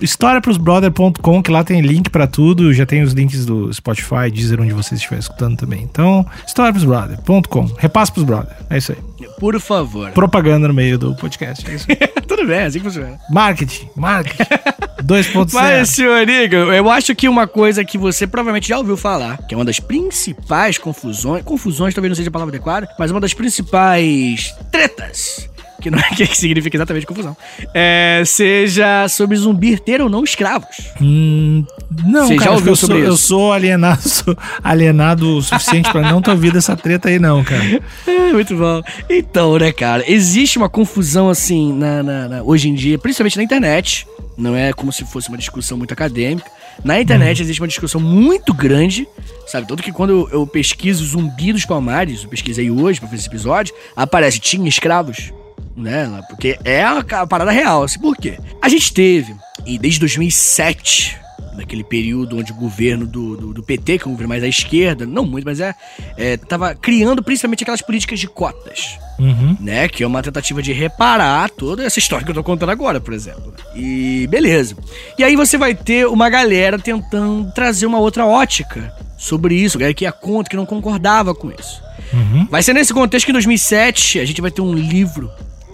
historiaprosbrother.com, que lá tem link pra tudo. Já tem os links do Spotify, Deezer, onde você estiver escutando também. Então, historiaprosbrother.com. Repassa pros brother. É isso aí. Por favor. Propaganda no meio do podcast. É isso aí. [laughs] Tudo bem, é assim que funciona. Marketing, marketing. [laughs] 2.0. Mas, senhor Niga, eu acho que uma coisa que você provavelmente já ouviu falar, que é uma das principais confusões, confusões talvez não seja a palavra adequada, mas uma das principais tretas que não é [laughs] que significa exatamente confusão, é, seja sobre zumbi ter ou não escravos. Hum, não, Você cara, já ouviu eu, sobre sou, eu isso? sou alienado, [laughs] sou alienado o suficiente pra não ter ouvido essa treta aí, não, cara. [laughs] É, muito bom. Então, né, cara, existe uma confusão assim na, na- na- hoje em dia, principalmente na internet. Não é como se fosse uma discussão muito acadêmica. Na internet existe uma discussão muito grande, sabe? Tanto que quando eu, eu pesquiso Zumbi dos Palmares, eu pesquisei hoje pra fazer esse episódio, aparece tinha escravos, né? Porque é a, parada real. Assim, por quê? A gente teve, e desde 2007, naquele período onde o governo do, do, do PT, que é um governo mais à esquerda, não muito, mas é, é, tava criando principalmente aquelas políticas de cotas Uhum. né? Que é uma tentativa de reparar toda essa história que eu tô contando agora, por exemplo. E beleza. E aí você vai ter uma galera tentando trazer uma outra ótica sobre isso, galera que ia contra, que não concordava com isso. Uhum. Vai ser nesse contexto que em 2007 a gente vai ter um livro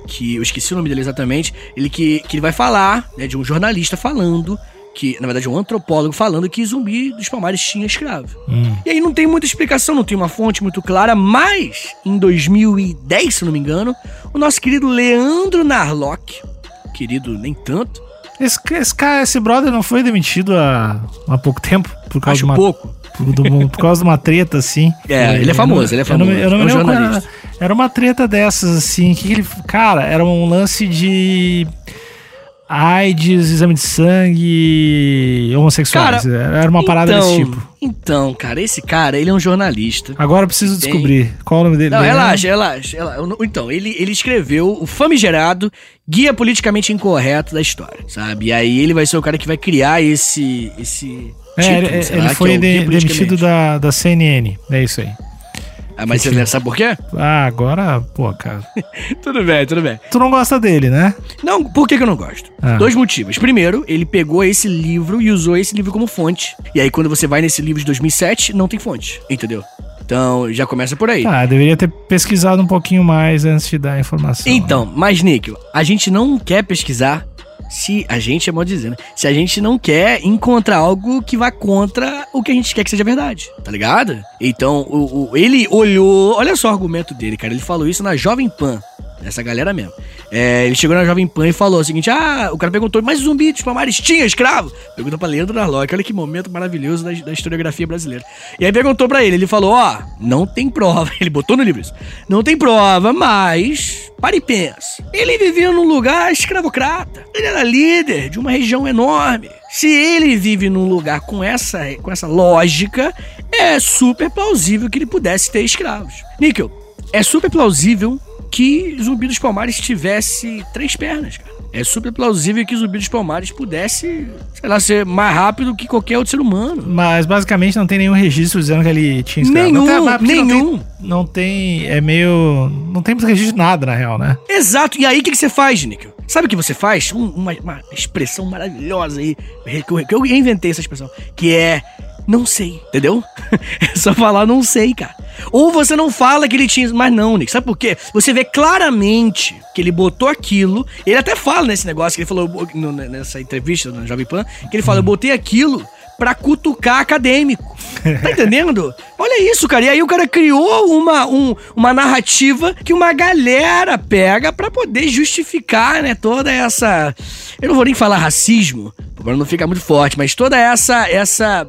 que eu esqueci o nome dele exatamente, ele que, que ele vai falar, né, de um jornalista falando que, na verdade, um antropólogo falando que Zumbi dos Palmares tinha escravo. Hum. E aí não tem muita explicação, não tem uma fonte muito clara, mas em 2010, se não me engano, o nosso querido Leandro Narlock, querido nem tanto, Esse, esse cara, esse brother não foi demitido há, há pouco tempo por causa, acho de uma, pouco. por, do- por causa de uma treta, assim. É, ele é famoso, não- ele é eu não famoso, Eu não, é um era, jornalista. Era uma treta dessas, assim. Que ele, cara, era um lance de. AIDS, exame de sangue, homossexuais. era uma parada então, desse tipo. Então, cara, esse cara, ele é um jornalista. Agora eu preciso Tem. descobrir qual é o nome dele. Não, Leandro? relaxa, relaxa, relaxa. Então, ele, ele escreveu o famigerado Guia Politicamente Incorreto da História, sabe? E aí ele vai ser o cara que vai criar esse. esse É, título, ele, ele lá, foi é de- demitido da, da CNN. É isso aí. Ah, mas você sabe por quê? Ah, agora, pô, cara. [laughs] tudo bem, tudo bem. Tu não gosta dele, né? Não, por que, que eu não gosto? Ah. Dois motivos. Primeiro, ele pegou esse livro e usou esse livro como fonte. E aí, quando você vai nesse livro de 2007, não tem fonte, entendeu? Então, já começa por aí. Ah, deveria ter pesquisado um pouquinho mais antes de dar a informação. Então, mas, Níquel, a gente não quer pesquisar se a gente, é mal dizendo, se a gente não quer encontrar algo que vá contra o que a gente quer que seja verdade, tá ligado? Então, o, o- ele olhou, olha só o argumento dele, cara, ele falou isso na Jovem Pan, essa galera mesmo. É, ele chegou na Jovem Pan e falou o seguinte: Ah, o cara perguntou, mas zumbi dos Palmares tinha escravo? Perguntou pra Leandro Narlock, olha que momento maravilhoso da, da historiografia brasileira. E aí perguntou pra ele, ele falou: Ó, não tem prova. [laughs] Ele botou no livro isso. Não tem prova, mas. Para e pensa. Ele vivia num lugar escravocrata. Ele era líder de uma região enorme. Se ele vive num lugar com essa, com essa lógica, é super plausível que ele pudesse ter escravos. Níquel, é super plausível que Zumbi dos Palmares tivesse três pernas, cara. É super plausível que Zumbi dos Palmares pudesse, sei lá, ser mais rápido que qualquer outro ser humano. Mas basicamente não tem nenhum registro dizendo que ele tinha escravo. Nenhum, Não tem- nenhum. Não tem, não tem- É meio. Não tem registro de nada, na real, né? Exato. E aí, o que, que você faz, Níquel? Sabe o que você faz? Um- uma, uma expressão maravilhosa aí, que eu inventei essa expressão, que é não sei, entendeu? [laughs] É só falar não sei, cara. Ou você não fala que ele tinha, mas não, Nick. Sabe por quê? Você vê claramente que ele botou aquilo. Ele até fala nesse negócio que ele falou no- nessa entrevista na Jovem Pan, que ele fala, eu botei aquilo pra cutucar acadêmico. [laughs] Tá entendendo? Olha isso, cara. E aí o cara criou uma, um- uma narrativa que uma galera pega pra poder justificar, né, toda essa. Eu não vou nem falar racismo, pra não ficar muito forte, mas toda essa. essa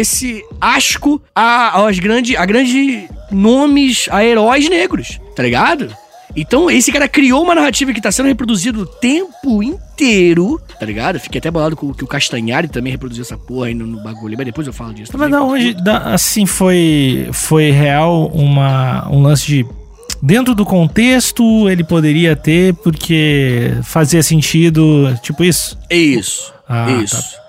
esse asco a, aos grandes a grandes nomes, a heróis negros, tá ligado? Então, esse cara criou uma narrativa que tá sendo reproduzida o tempo inteiro, tá ligado? Fiquei até bolado com que o Castanhari também reproduziu essa porra aí no, no bagulho, mas depois eu falo disso. Mas onde, da- assim, foi, foi real uma, um lance de. Dentro do contexto, ele poderia ter, porque fazia sentido, tipo isso? É isso. Ah, isso. Tá.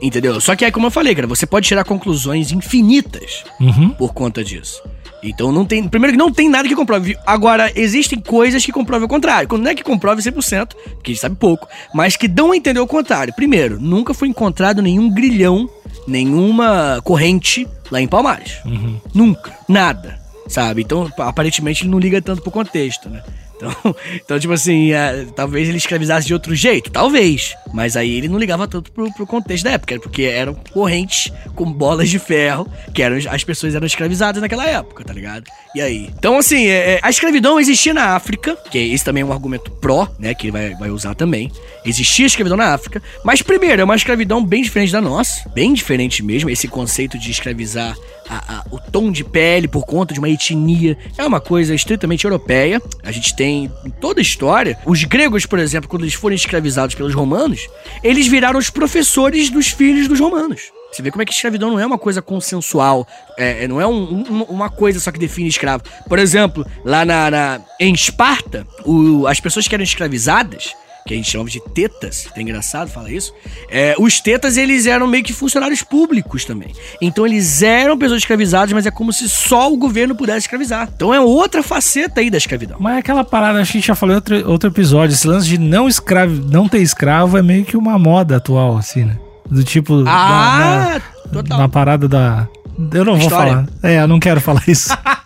Entendeu? Só que é como eu falei, cara, você pode tirar conclusões infinitas Uhum. por conta disso. Então não tem. Primeiro que não tem nada que comprove. Agora, existem coisas que comprovem o contrário. Não é que comprove 100%, porque a gente sabe pouco, mas que dão a entender o contrário. Primeiro, nunca foi encontrado nenhum grilhão, nenhuma corrente lá em Palmares. Uhum. Nunca. Nada. Sabe? Então, aparentemente, ele não liga tanto pro contexto, né? Então, [laughs] então tipo assim, é, talvez ele escravizasse de outro jeito, talvez. Mas aí ele não ligava tanto pro, pro contexto da época, porque eram correntes com bolas de ferro, que eram as pessoas eram escravizadas naquela época, tá ligado? E aí? Então, assim, é, é, a escravidão existia na África, que esse também é um argumento pró, né, que ele vai, vai usar também. Existia escravidão na África, mas primeiro, é uma escravidão bem diferente da nossa, bem diferente mesmo, esse conceito de escravizar a, a, o tom de pele por conta de uma etnia é uma coisa estritamente europeia. A gente tem em toda a história, os gregos, por exemplo, quando eles foram escravizados pelos romanos, eles viraram os professores dos filhos dos romanos. Você vê como é que escravidão não é uma coisa consensual, é, é não é um, um, uma coisa só que define escravo. Por exemplo, lá na, na em Esparta, o, as pessoas que eram escravizadas, que a gente chama de tetas, é engraçado falar isso. É, os tetas, eles eram meio que funcionários públicos também. Então eles eram pessoas escravizadas, mas é como se só o governo pudesse escravizar. Então é outra faceta aí da escravidão. Mas é aquela parada, acho que a gente já falou em outro, outro episódio, esse lance de não, escravo, não ter escravo é meio que uma moda atual, assim, né? Do tipo. Ah, na, na, total. Na parada da. Eu não vou falar. É, eu não quero falar isso. [laughs]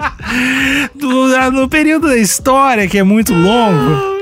No período da história, que é muito longo.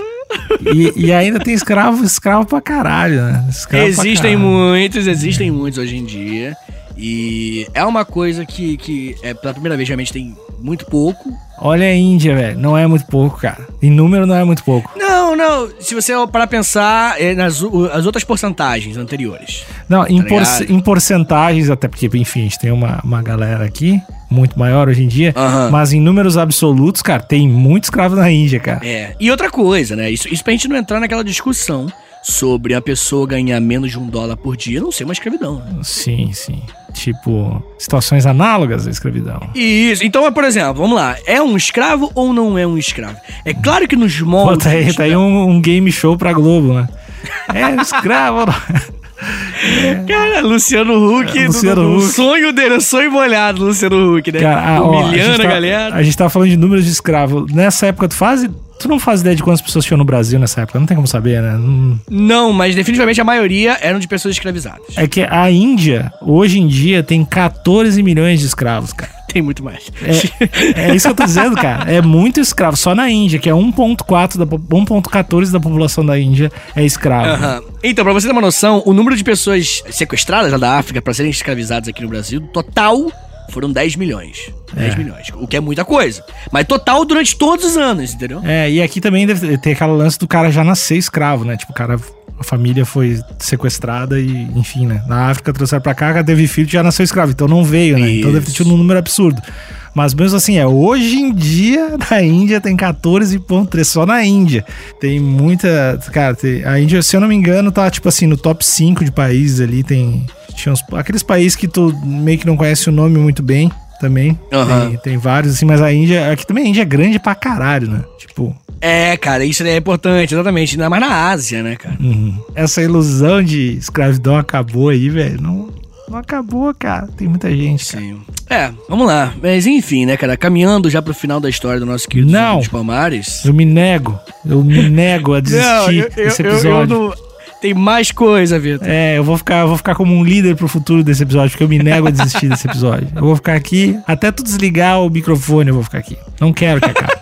E, e, ainda tem escravo, escravo pra caralho, né? Escravo existem caralho. muitos, existem muitos hoje em dia. E é uma coisa que, que é, pela primeira vez realmente tem muito pouco. Olha a Índia, velho. Não é muito pouco, cara. Em número não é muito pouco. Não, não. Se você para pensar é, nas as outras porcentagens anteriores. Não, tá em, por, em porcentagens, até porque, enfim, a gente tem uma, uma galera aqui muito maior hoje em dia. Uhum. Mas em números absolutos, cara, tem muito escravo na Índia, cara. É. E outra coisa, né? Isso, isso pra gente não entrar naquela discussão sobre a pessoa ganhar menos de um dólar por dia não ser uma escravidão. Né? Sim, sim. Tipo, situações análogas à escravidão. Isso. Então, por exemplo, vamos lá. É um escravo ou não é um escravo? É claro que nos moldes... Pô, tá aí, tá aí um, um, game show pra Globo, né? É um [laughs] escravo? Cara, Luciano Huck, é, Luciano do, do, Huck. sonho dele, o sonho molhado, Luciano Huck, né? Cara, Humilhando a, a, tá, galera. A gente tava falando de números de escravo. Nessa época, tu faz Tu não faz ideia de quantas pessoas tinham no Brasil nessa época? Não tem como saber, né? Não, não mas definitivamente a maioria eram de pessoas escravizadas. É que a Índia, hoje em dia, tem 14 milhões de escravos, cara. [laughs] Tem muito mais. É, é isso que eu tô dizendo, cara. É muito escravo. Só na Índia, que é 1.4 da 1.14 da população da Índia é escravo. Uhum. Então, pra você ter uma noção, o número de pessoas sequestradas lá da África para serem escravizadas aqui no Brasil, total foram 10 milhões. 10 é. milhões. O que é muita coisa. Mas total durante todos os anos, entendeu? É, e aqui também deve ter aquela lance do cara já nascer escravo, né? Tipo, o cara. A família foi sequestrada e, enfim, né? Na África trouxeram pra cá, teve filho já nasceu escravo. Então não veio, né? Isso. Então deve ter tido um número absurdo. Mas mesmo assim, é hoje em dia [laughs] na Índia tem 14,3 só na Índia. Tem muita. Cara, tem, a Índia, se eu não me engano, tá tipo assim, no top 5 de países ali. Tem. Tinha uns, aqueles países que tu meio que não conhece o nome muito bem também. Uhum. Tem, tem, vários, assim, mas a Índia. Aqui também a Índia é grande pra caralho, né? Tipo. É, cara, isso é importante, exatamente. Ainda mais na Ásia, né, cara? Uhum. Essa ilusão de escravidão acabou aí, velho. Não, não acabou, cara. Tem muita gente. Sim. Cara. É, vamos lá. Mas enfim, né, cara? Caminhando já pro final da história do nosso querido não, Palmares. Eu me nego. Eu me [laughs] nego a desistir não, eu, eu, desse episódio. Eu, eu não... Tem mais coisa, Vitor. É, eu vou ficar, eu vou ficar como um líder pro futuro desse episódio, porque eu me nego a desistir desse episódio. Eu vou ficar aqui, até tu desligar o microfone, eu vou ficar aqui. Não quero que acabe.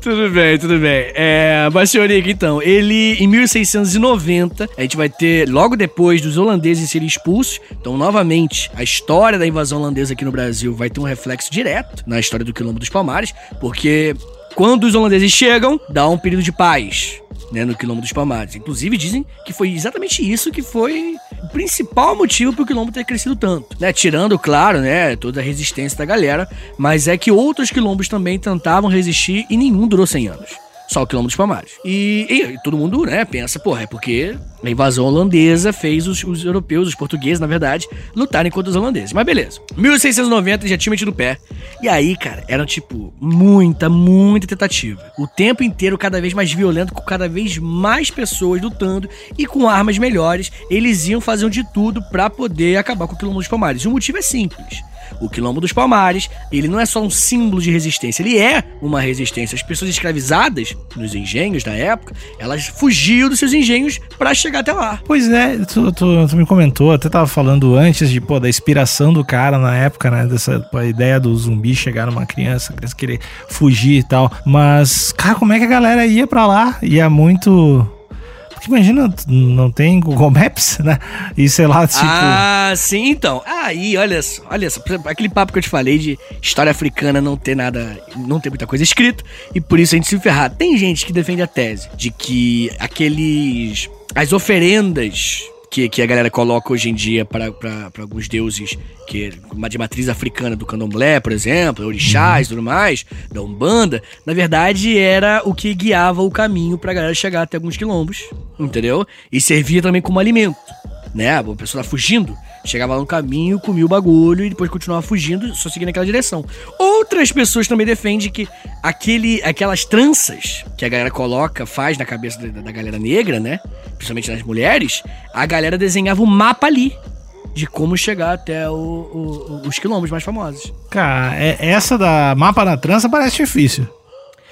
Tudo bem, tudo bem. É, Bastionic, então, ele em 1690, a gente vai ter, logo depois dos holandeses serem expulsos, então, novamente, a história da invasão holandesa aqui no Brasil vai ter um reflexo direto na história do Quilombo dos Palmares, porque quando os holandeses chegam, dá um período de paz né, no Quilombo dos Palmares. Inclusive, dizem que foi exatamente isso que foi o principal motivo para o Quilombo ter crescido tanto. Né? Tirando, claro, né, toda a resistência da galera, mas é que outros quilombos também tentavam resistir e nenhum durou 100 anos só o quilômetro dos Palmares. E, e, todo mundo, né, pensa, porra, é porque a invasão holandesa fez os, os, europeus, os portugueses, na verdade, lutarem contra os holandeses. Mas beleza. 1690 já tinha metido o pé. E aí, cara, eram tipo muita, muita tentativa. O tempo inteiro cada vez mais violento, com cada vez mais pessoas lutando e com armas melhores, eles iam fazer de tudo para poder acabar com o quilômetro dos Palmares. E o motivo é simples o Quilombo dos Palmares, ele não é só um símbolo de resistência, ele é uma resistência. As pessoas escravizadas nos engenhos da época, elas fugiam dos seus engenhos para chegar até lá. Pois é, tu, tu, tu, me comentou, até tava falando antes de, pô, da inspiração do cara na época, né? Dessa pô, a ideia do zumbi chegar numa criança, criança querer fugir e tal. Mas, cara, como é que a galera ia para lá? Ia muito porque imagina, não tem Google Maps, né? E sei lá, tipo. Ah, sim, então. Aí, olha só, olha só. Aquele papo que eu te falei de história africana não ter nada. Não ter muita coisa escrita. E por isso a gente se ferrar. Tem gente que defende a tese de que aqueles. As oferendas que, que a galera coloca hoje em dia para alguns deuses que de matriz africana do candomblé, por exemplo, orixás e tudo mais, da Umbanda, na verdade era o que guiava o caminho pra galera chegar até alguns quilombos, entendeu? E servia também como alimento, né? A pessoa tá fugindo, Chegava lá no caminho, comia o bagulho e depois continuava fugindo, só seguindo aquela direção. Outras pessoas também defendem que aquele, aquelas tranças que a galera coloca, faz na cabeça da, da galera negra, né? Principalmente nas mulheres, a galera desenhava o um mapa ali de como chegar até o, o, os quilombos mais famosos. Cara, é, essa da mapa na trança parece difícil.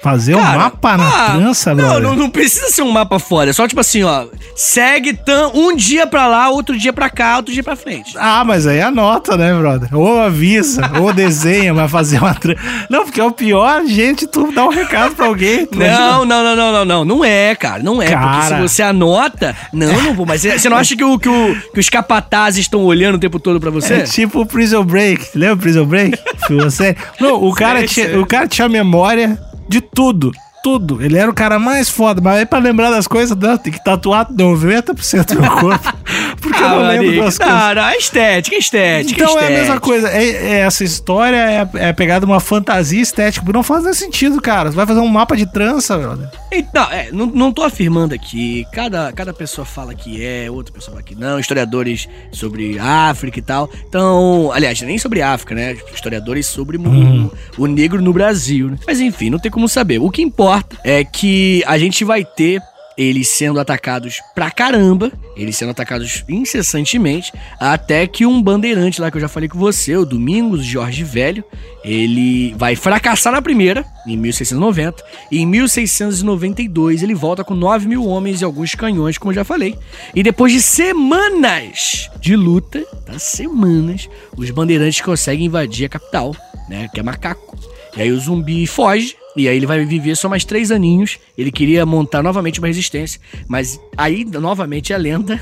Fazer Cara, um mapa na ah, trança, não, não, não, precisa ser um mapa fora. É só tipo assim, ó. Segue tam, um dia pra lá, outro dia pra cá, outro dia pra frente. Ah, mas aí anota, né, brother? Ou avisa, ou desenha, mas fazer uma trança. Não, porque é o pior, gente, tu dá um recado pra alguém. Não, não, não, não, não, não. Não é, cara. Não é. Cara... Porque se você anota. Não, não vou. Mas você não acha que, o, que, o, que os capatazes estão olhando o tempo todo pra você? É tipo o Prison Break. Lembra o Prison Break? você. Não, o cara, tinha, o cara tinha memória de tudo tudo. Ele era o cara mais foda. Mas aí pra lembrar das coisas, não, tem que tatuar 90% do meu [laughs] corpo. Porque ah, eu não lembro das coisas. Não, não, é estética, estética. Então estética. é a mesma coisa. É, é essa história é, é pegada uma fantasia estética. Não faz sentido, cara. Você vai fazer um mapa de trança, brother. Então, é, não, não tô afirmando aqui. Cada, cada pessoa fala que é, outra pessoa fala que não. Historiadores sobre África e tal. Então, aliás, nem sobre África, né? Historiadores sobre hum. o, o negro no Brasil. Né? Mas enfim, não tem como saber. O que importa importa é que a gente vai ter eles sendo atacados pra caramba, eles sendo atacados incessantemente, até que um bandeirante lá que eu já falei com você, o Domingos Jorge Velho, ele vai fracassar na primeira, em 1690, e em 1692 ele volta com 9 mil homens e alguns canhões, como eu já falei. E depois de semanas de luta, tá? semanas, os bandeirantes conseguem invadir a capital, né, que é Macaco. E aí o zumbi foge, e aí ele vai viver só mais três aninhos. Ele queria montar novamente uma resistência. Mas aí, novamente, é a lenda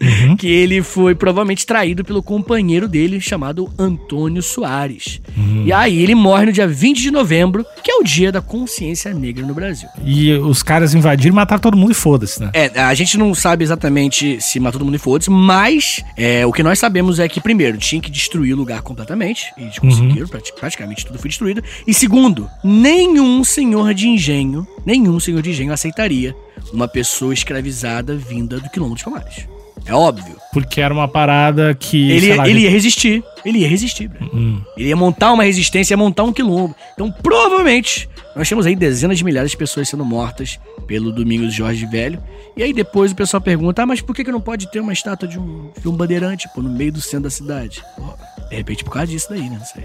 uhum. [laughs] que ele foi provavelmente traído pelo companheiro dele, chamado Antônio Soares. Uhum. E aí ele morre no dia 20 de novembro, que é o dia da consciência negra no Brasil. E os caras invadiram e mataram todo mundo e foda-se, né? É, a gente não sabe exatamente se matou todo mundo e foda-se, mas é, o que nós sabemos é que, primeiro, tinha que destruir o lugar completamente. E eles conseguiram, uhum. praticamente tudo foi destruído. E segundo, nem nenhum senhor de engenho, nenhum senhor de engenho aceitaria uma pessoa escravizada vinda do quilombo dos Palmares. É óbvio. Porque era uma parada que. Ele, lá, ele ia resistir. Ele ia resistir, hum. Ele ia montar uma resistência, ia montar um quilombo. Então, provavelmente, nós temos aí dezenas de milhares de pessoas sendo mortas pelo Domingos Jorge Velho. E aí depois o pessoal pergunta: ah, mas por que, que não pode ter uma estátua de um, de um bandeirante, pô, no meio do centro da cidade? Pô, de repente por causa disso daí, né? Não sei.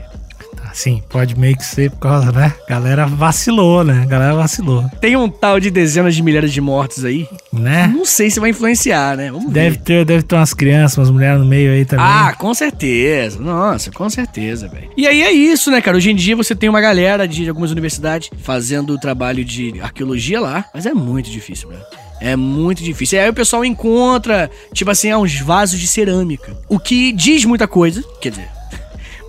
Sim, pode meio que ser por causa, né? Galera vacilou, né? Galera vacilou. Tem um tal de dezenas de milhares de mortos aí. Né? Não sei se vai influenciar, né? Vamos deve ver. Ter, deve ter umas crianças, umas mulheres no meio aí também. Ah, com certeza. Nossa, com certeza, velho. E aí é isso, né, cara? Hoje em dia você tem uma galera de algumas universidades fazendo o trabalho de arqueologia lá, mas é muito difícil, velho. É muito difícil. E aí o pessoal encontra, tipo assim, uns vasos de cerâmica. O que diz muita coisa, quer dizer,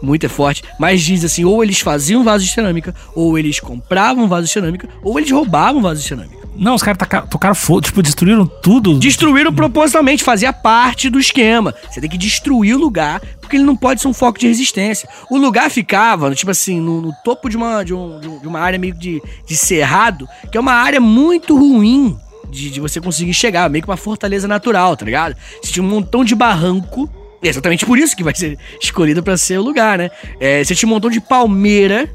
muito é forte, mas diz assim, ou eles faziam vaso de cerâmica, ou eles compravam vaso de cerâmica, ou eles roubavam vaso de cerâmica. Não, os caras tocaram fogo, tipo, destruíram tudo. Destruíram propositalmente, fazia parte do esquema. Você tem que destruir o lugar, porque ele não pode ser um foco de resistência. O lugar ficava, tipo assim, no, no topo de uma, de, um, de uma área meio de, de cerrado, que é uma área muito ruim de, de, você conseguir chegar, meio que uma fortaleza natural, tá ligado? Você tinha um montão de barranco é exatamente por isso que vai ser escolhido para ser o lugar, né? É, você tinha um montão de palmeira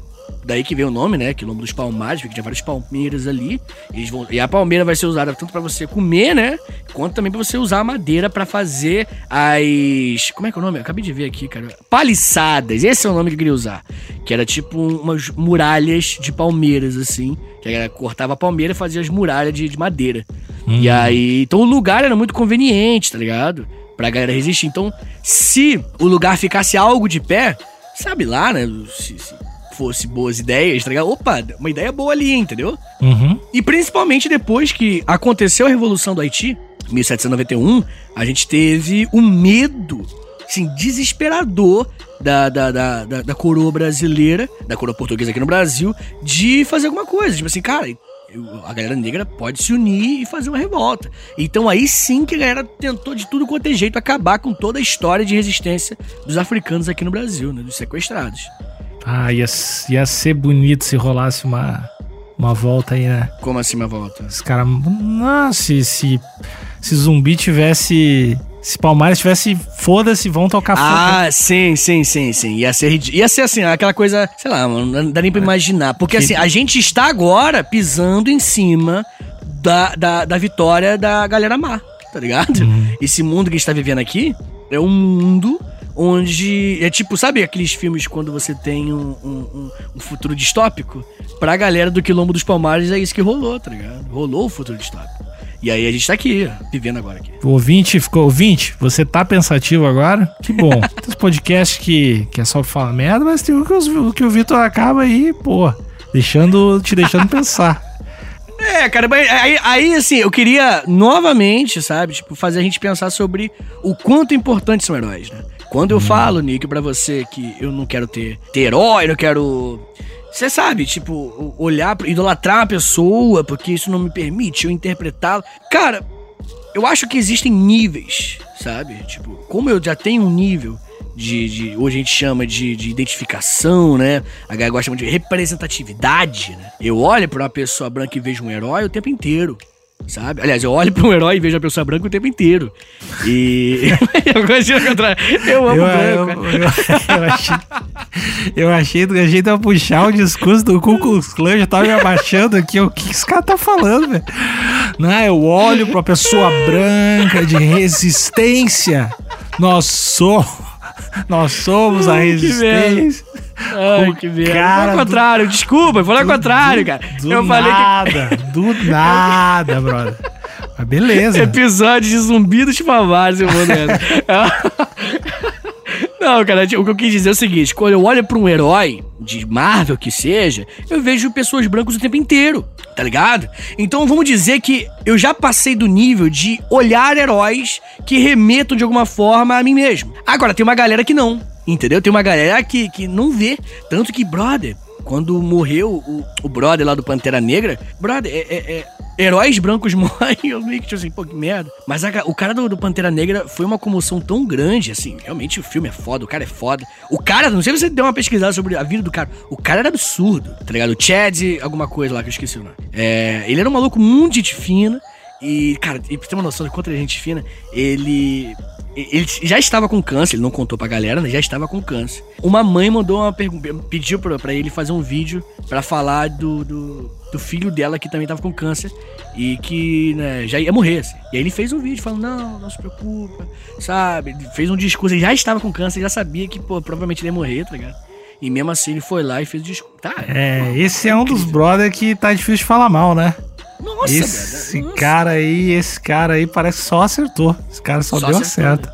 Daí que vem o nome, né? Quilombo dos Palmares, porque tinha várias palmeiras ali. Eles vão, e a palmeira vai ser usada tanto pra você comer, né? Quanto também pra você usar a madeira pra fazer as. Como é que é o nome? Eu acabei de ver aqui, cara. Paliçadas. Esse é o nome que eu queria usar. Que era tipo umas muralhas de palmeiras, assim. Que a galera cortava a palmeira e fazia as muralhas de, de madeira. E aí. Então o lugar era muito conveniente, tá ligado? Pra galera resistir. Então, se o lugar ficasse algo de pé, sabe lá, né? Se, se fosse boas ideias, tá ligado? Opa, uma ideia boa ali, entendeu? Uhum. E principalmente depois que aconteceu a Revolução do Haiti, 1791, a gente teve o medo, assim, desesperador da, da, da, da, da coroa brasileira, da coroa portuguesa aqui no Brasil, de fazer alguma coisa. Tipo assim, cara, a galera negra pode se unir e fazer uma revolta. Então aí sim que a galera tentou de tudo quanto é jeito acabar com toda a história de resistência dos africanos aqui no Brasil, né? Dos sequestrados. Ah, ia, ia ser bonito se rolasse uma, uma volta aí, né? Como assim uma volta? Os caras. Nossa, se, se, se zumbi tivesse. Se Palmares tivesse. Foda-se, vão tocar fogo. Ah, sim, sim, sim, sim. Ia ser, ia ser assim, aquela coisa, sei lá, mano, não dá nem pra imaginar. Porque Que- assim, a gente está agora pisando em cima da, da, da vitória da galera má, tá ligado? Esse mundo que a gente tá vivendo aqui é um mundo onde. É tipo, sabe aqueles filmes quando você tem um, um- um futuro distópico? Pra galera do Quilombo dos Palmares é isso que rolou, tá ligado? Rolou o futuro distópico. E aí a gente tá aqui, vivendo agora aqui. O ouvinte ficou. Ouvinte, você tá pensativo agora? Que bom. [laughs] Tem uns podcasts que, que é só falar merda, mas tem um que, os- que o Vitor acaba aí, pô, deixando, te deixando pensar. [laughs] É, cara, mas aí, aí, assim, eu queria novamente, sabe, tipo, fazer a gente pensar sobre o quanto importantes são heróis, né? Quando eu falo, Nick, pra você que eu não quero ter, ter herói, não quero. Você sabe, tipo, olhar, idolatrar uma pessoa, porque isso não me permite eu interpretá-la. Cara, eu acho que existem níveis, sabe? Tipo, como eu já tenho um nível de. de- hoje a gente chama de, de identificação, né? A galera gosta de representatividade, né? Eu olho pra uma pessoa branca e vejo um herói o tempo inteiro. Sabe? Aliás, eu olho pra um herói e vejo a pessoa branca o tempo inteiro. E. [laughs] eu gosto de encontrar. Eu amo Eu, branco. eu, eu, eu achei, eu achei que a gente ia puxar o discurso do Ku Klux Klan, já tava me abaixando aqui. O que esse cara tá falando, velho? Não, eu olho pra pessoa branca de resistência. Nós somos. Nós somos a [laughs] resistência. Ai, que merda. cara Foi ao contrário, desculpa, foi ao contrário, cara. Do eu falei que. nada, do nada, brother. Mas beleza. Episódio de zumbi dos palmares, eu vou nessa. [laughs] Não, cara, o que eu quis dizer é o seguinte: quando eu olho pra um herói, de Marvel que seja, eu vejo pessoas brancas o tempo inteiro, tá ligado? Então vamos dizer que eu já passei do nível de olhar heróis que remetam de alguma forma a mim mesmo. Agora, tem uma galera que não, entendeu? Tem uma galera que, que não vê. Tanto que, brother, quando morreu o, o brother lá do Pantera Negra, brother, é, é- é- heróis brancos [laughs] morrem, eu meio que tipo assim, pô, que merda. Mas a o cara do, do Pantera Negra foi uma comoção tão grande, assim, realmente o filme é foda, o cara é foda. O cara, não sei se você deu uma pesquisada sobre a vida do cara, o cara era absurdo, tá ligado? O Chad, alguma coisa lá que eu esqueci o nome. É, ele era um maluco muito gente fina. E, cara, e pra ter uma noção de quanto ele é gente fina, ele. Ele já estava com câncer, ele não contou pra galera, mas já estava com câncer. Uma mãe mandou uma pergunta, pediu pra, pra ele fazer um vídeo pra falar do, do, do filho dela que também tava com câncer e que né, já ia morrer. assim. E aí ele fez um vídeo falando: Não, não se preocupa, sabe? Ele fez um discurso, ele já estava com câncer, já sabia que, pô, provavelmente ele ia morrer, tá ligado? E mesmo assim ele foi lá e fez o discurso. Tá, É, esse é um dos brother que tá difícil de falar mal, né? Nossa, esse nossa. cara aí, esse cara aí parece que só acertou. Esse cara só, Só deu acertou, certo.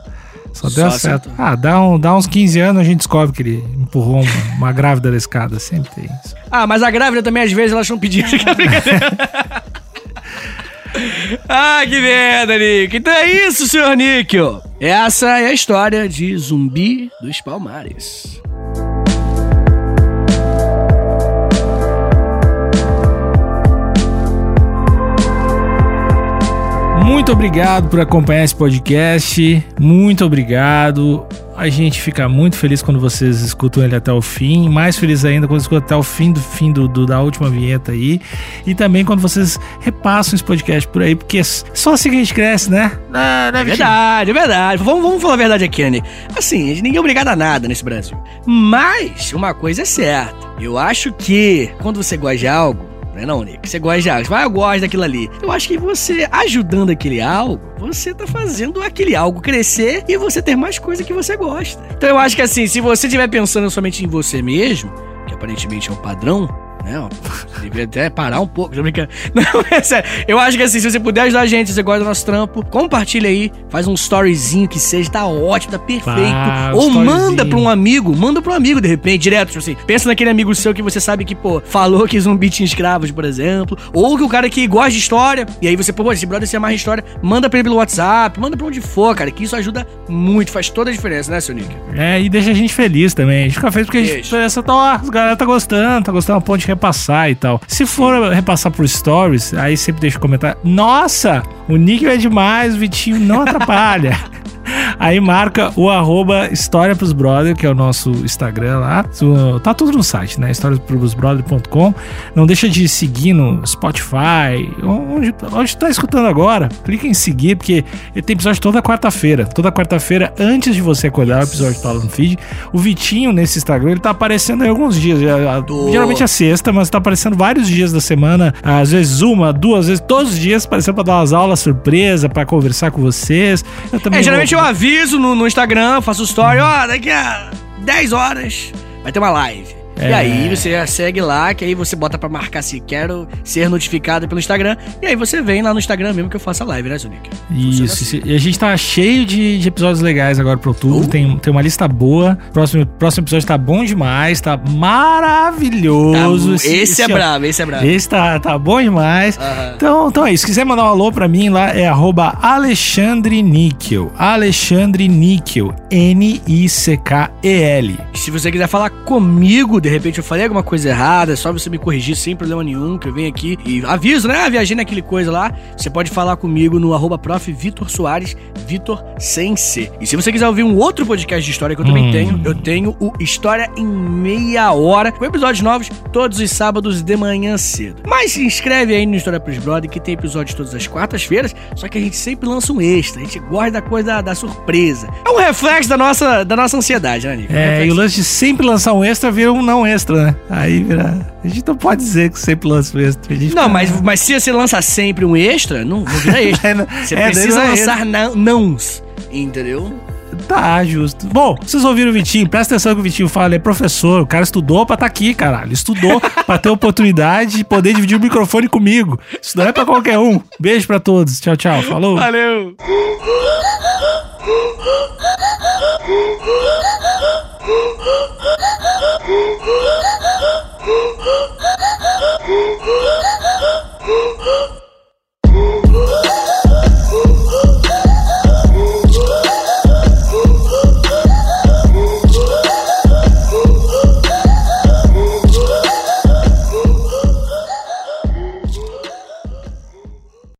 Só Só deu certo. acertou. Ah, dá, um, dá uns 15 anos a gente descobre que ele empurrou uma, uma grávida da escada. Sempre tem isso. Ah, mas a grávida também, às vezes, elas estão pedindo. [laughs] [laughs] ah, que merda, Nick. Então é isso, senhor Níquel. Essa é a história de Zumbi dos Palmares. Muito obrigado por acompanhar esse podcast. Muito obrigado. A gente fica muito feliz quando vocês escutam ele até o fim. Mais feliz ainda quando escutam até o fim do fim do, do, da última vinheta aí. E também quando vocês repassam esse podcast por aí, porque só assim que a gente cresce, né? Não, não é verdade, é verdade. Vamos, vamos falar a verdade aqui, Anny. Assim, ninguém é obrigado a nada nesse Brasil. Mas uma coisa é certa. Eu acho que quando você gosta de algo, não é não, Nick? Você gosta de algo, vai, eu gosto daquilo ali. Eu acho que você, ajudando aquele algo, você tá fazendo aquele algo crescer e você ter mais coisa que você gosta. Então eu acho que assim, se você estiver pensando somente em você mesmo, que aparentemente é um padrão, né? Devia até parar um pouco, já brincando. [laughs] Não, é sério. Eu acho que assim, se você puder ajudar a gente, se você gosta do nosso trampo, compartilha aí, faz um storyzinho que seja, tá ótimo, tá perfeito. Ah, Ou manda pra um amigo, manda pra um amigo de repente, direto, tipo assim. Pensa naquele amigo seu que você sabe que, pô, falou que zumbi tinha escravos, por exemplo. Ou que o cara que gosta de história, e aí você, pô, esse brother se amarra história, manda pra ele pelo WhatsApp, manda pra onde for, cara, que isso ajuda muito, faz toda a diferença, né, seu Nick? É, e deixa a gente feliz também. A gente fica feliz porque a gente pensa, tá, ó, a galera tá gostando, tá gostando, a ponte repassar e tal. Se for repassar por stories, aí sempre deixa o comentário. Nossa, o níquel é demais, o Vitinho não atrapalha. [laughs] Aí marca o arroba História pros Brother, que é o nosso Instagram lá. Tá tudo no site, né? historiasprosbrother.com. Não deixa de seguir no Spotify, onde, onde tá escutando agora. Clica em seguir, porque tem episódio toda quarta-feira. Toda quarta-feira, antes de você acordar, o episódio tá lá no feed. O Vitinho, nesse Instagram, ele tá aparecendo aí alguns dias. Geralmente é sexta, mas tá aparecendo vários dias da semana. Às vezes uma, duas vezes, todos os dias, aparecendo pra dar umas aulas surpresa, pra conversar com vocês. Eu também é, geralmente eu aviso no, no Instagram, faço story, ó, daqui a 10 horas vai ter uma live. É. E aí você segue lá, que aí você bota pra marcar se quero ser notificado pelo Instagram. E aí você vem lá no Instagram mesmo que eu faço a live, né, Zunik? Isso, assim. e a gente tá cheio de, de, episódios legais agora pro outubro. Uh. Tem, tem uma lista boa. Próximo, próximo episódio tá bom demais, tá maravilhoso. Tá, esse, esse, esse, é brabo, esse é brabo. Esse tá, tá bom demais. Então, então é isso. Se quiser mandar um alô pra mim lá, é arroba Alexandre Níquel. Alexandre Níquel. N-I-C-K-E-L. Se você quiser falar comigo, de repente eu falei alguma coisa errada, é só você me corrigir sem problema nenhum, que eu venho aqui e aviso, né? Viajei naquele coisa lá. Você pode falar comigo no arroba prof. Vitor Soares, Vitor sem C. E se você quiser ouvir um outro podcast de história que eu também hum. tenho, eu tenho o História em Meia Hora, com episódios novos todos os sábados de manhã cedo. Mas se inscreve aí no História Pros Brother, que tem episódios todas as quartas-feiras, só que a gente sempre lança um extra, a gente gosta da coisa da, da surpresa. É um reflexo da nossa, da nossa ansiedade, né, Nico? É, é e o lance de sempre lançar um extra vira um não extra, né? Aí vira. A gente não pode dizer que sempre lança um extra. não, mas, mas se você lança sempre um extra, não, não vira [laughs] extra. É, você é, precisa é lançar não, nãos. Entendeu? Tá, justo. Bom, vocês ouviram o Vitinho? Presta atenção que o Vitinho fala, ele é professor. O cara estudou pra estar tá aqui, caralho. Estudou [laughs] pra ter oportunidade de poder dividir o microfone comigo. Isso não é pra qualquer um. Beijo pra todos. Tchau, tchau. Falou. Valeu. [laughs] Oh,